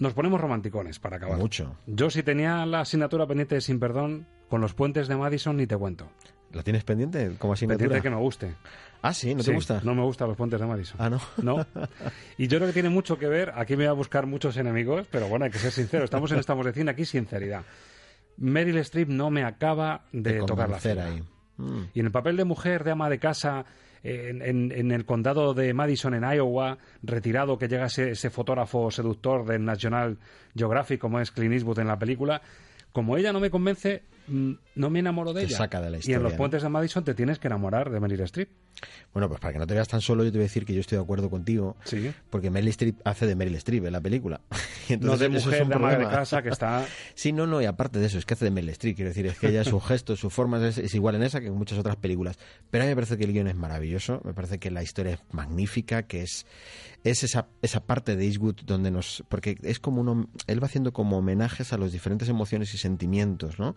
Nos ponemos romanticones para acabar. Mucho. Yo si tenía la asignatura pendiente Sin Perdón, con los puentes de Madison ni te cuento. ¿La tienes pendiente como asignatura? Pendiente que me guste. Ah, sí, ¿no te gusta? No me gustan los puentes de Madison. Ah, no. No. Y yo creo que tiene mucho que ver, aquí me voy a buscar muchos enemigos, pero bueno, hay que ser sincero, estamos en Estamos de aquí sinceridad. Meryl Streep no me acaba de, tocar la cera. Ahí. Mm. Y en el papel de mujer, de ama de casa, en, el condado de Madison, en Iowa, retirado, que llega ese, ese, fotógrafo seductor del National Geographic, como es Clint Eastwood en la película, como ella no me convence, no me enamoro de ella. y en los puentes de Madison te tienes que enamorar de Meryl Streep. Bueno, pues para que no te veas tan solo, yo te voy a decir que yo estoy de acuerdo contigo. Sí. Porque Meryl Streep hace de Meryl Streep en la película. no de mujer, de madre de casa que está... sí, no, no, y aparte de eso, es que hace de Meryl Streep. Quiero decir, es que ella, su gesto, su forma es, igual en esa que en muchas otras películas. Pero a mí me parece que el guion es maravilloso, me parece que la historia es magnífica, que es, es esa, esa parte de Eastwood donde nos... Porque es como uno... Él va haciendo como homenajes a las diferentes emociones y sentimientos, ¿no?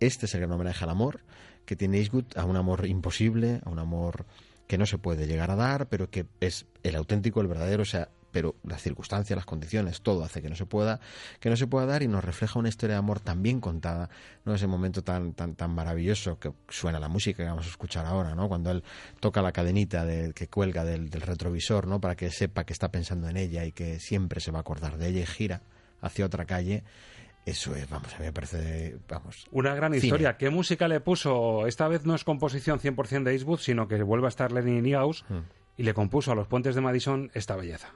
Este es el gran homenaje al amor que tiene Eastwood, a un amor imposible, a un amor que no se puede llegar a dar, pero que es el auténtico, el verdadero, o sea, pero las circunstancias, las condiciones, todo hace que no se pueda, que no se pueda dar y nos refleja una historia de amor tan bien contada, no ese momento tan tan tan maravilloso que suena la música que vamos a escuchar ahora, ¿no? Cuando él toca la cadenita que cuelga del, del retrovisor, ¿no? Para que sepa que está pensando en ella y que siempre se va a acordar de ella y gira hacia otra calle eso es, vamos, a mí me parece, vamos. Una gran historia. ¿Qué música le puso? Esta vez no es composición 100% de Eastwood, sino que vuelve a estar Lenny Niehaus hmm. y le compuso a los puentes de Madison esta belleza.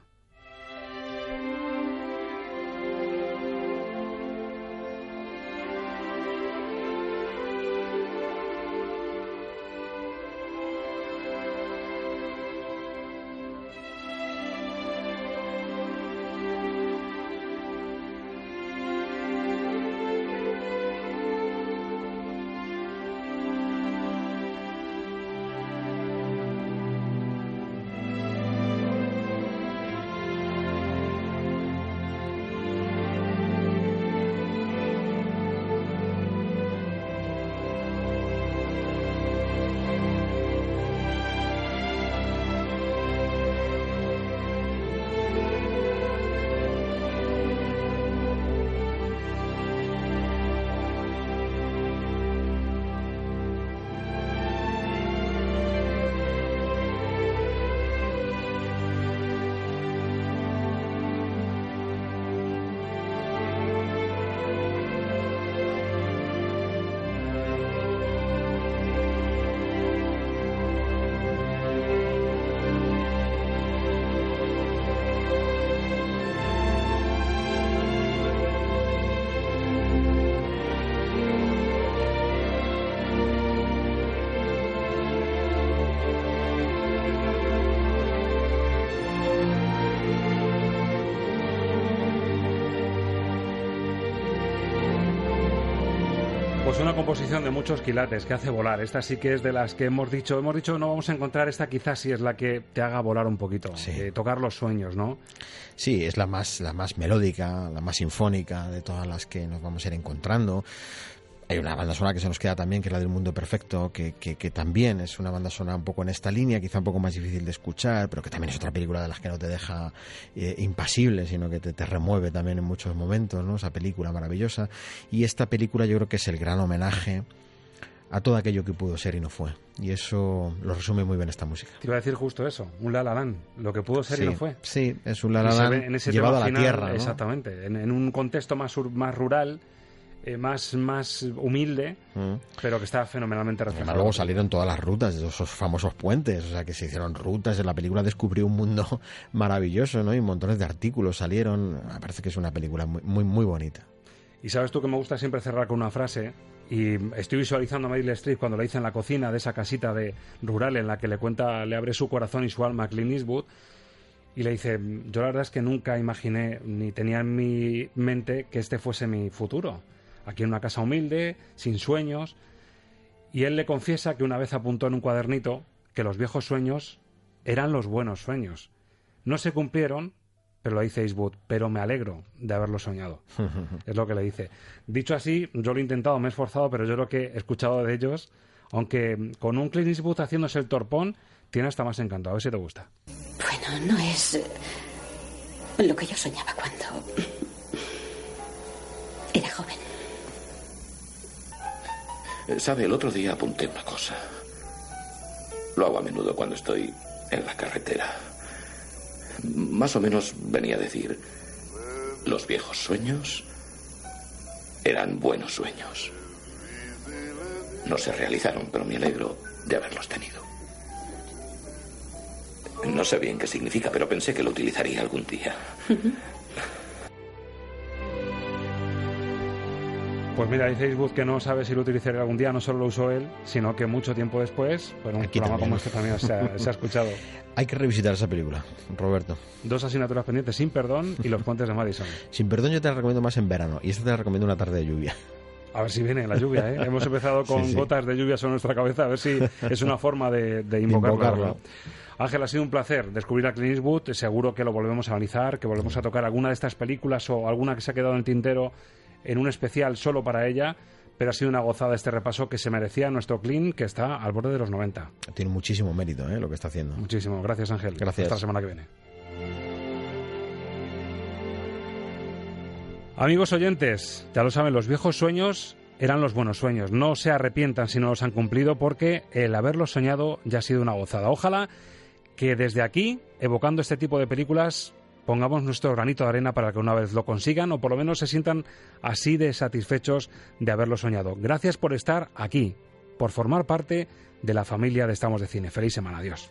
De muchos quilates que hace volar. Esta sí que es de las que hemos dicho. Hemos dicho no vamos a encontrar esta quizás sí es la que te haga volar un poquito. Eh, tocar los sueños, ¿no? Sí, es la más, la más melódica, la más sinfónica de todas las que nos vamos a ir encontrando Hay una banda sonora que se nos queda también, que es la del Mundo Perfecto, que, que, también es una banda sonora un poco en esta línea, quizá un poco más difícil de escuchar, pero que también es otra película de las que no te deja eh, impasible, sino que te, te, remueve también en muchos momentos, ¿no? Esa película maravillosa. Y esta película yo creo que es el gran homenaje a todo aquello que pudo ser y no fue. Y eso lo resume muy bien esta música. Te iba a decir justo eso, un La La lo que pudo ser y no fue. Sí, es un La La llevado a la tierra. Exactamente, en, un contexto más, más rural, eh, más, más humilde, mm. pero que está fenomenalmente reflejado. luego salieron todas las rutas, esos famosos puentes, o sea, que se hicieron rutas, en la película descubrió un mundo maravilloso, ¿no? Y montones de artículos salieron, me parece que es una película muy, muy, muy bonita. Y sabes tú que me gusta siempre cerrar con una frase y estoy visualizando a Meryl Streep cuando la hice en la cocina de esa casita de rural en la que le cuenta, le abre su corazón y su alma a Clint Eastwood. Y le dice, yo la verdad es que nunca imaginé ni tenía en mi mente que este fuese mi futuro. Aquí en una casa humilde, sin sueños. Y él le confiesa que una vez apuntó en un cuadernito que los viejos sueños eran los buenos sueños. No se cumplieron, pero lo dice Eastwood, pero me alegro de haberlo soñado. es lo que le dice. Dicho así, yo lo he intentado, me he esforzado, pero yo lo que he escuchado de ellos, aunque con un Clint Eastwood haciéndose el torpón, tiene hasta más encantado. A ver si te gusta. Bueno, no es eh, lo que yo soñaba cuando era joven. Sabe, el otro día apunté una cosa. Lo hago a menudo cuando estoy en la carretera. Más o menos venía a decir, los viejos sueños eran buenos sueños. No se realizaron, pero me alegro de haberlos tenido. No sé bien qué significa, pero pensé que lo utilizaría algún día. Pues mira, dice Facebook que no sabe si lo utilizará algún día, no solo lo usó él, sino que mucho tiempo después, bueno, un programa como este también se ha, escuchado. Hay que revisitar esa película, Roberto. Dos asignaturas pendientes, Sin Perdón y Los Puentes de Madison. Sin Perdón yo te la recomiendo más en verano y esta te la recomiendo una tarde de lluvia. A ver si viene la lluvia, ¿eh? Hemos empezado con gotas de lluvia sobre nuestra cabeza, a ver si es una forma de, invocarlo. Ángel, ha sido un placer descubrir a Clint Eastwood. Seguro que lo volvemos a analizar, que volvemos a tocar alguna de estas películas o alguna que se ha quedado en el tintero en un especial solo para ella, pero ha sido una gozada este repaso que se merecía nuestro clean, que está al borde de los 90. Tiene muchísimo mérito ¿eh? lo que está haciendo. Muchísimo. Gracias, Ángel. Gracias. Hasta la semana que viene. Amigos oyentes, ya lo saben, los viejos sueños eran los buenos sueños. No se arrepientan si no los han cumplido porque el haberlos soñado ya ha sido una gozada. Ojalá que desde aquí, evocando este tipo de películas, pongamos nuestro granito de arena para que una vez lo consigan o por lo menos se sientan así de satisfechos de haberlo soñado. Gracias por estar aquí, por formar parte de la familia de Estamos de Cine. Feliz semana. Adiós.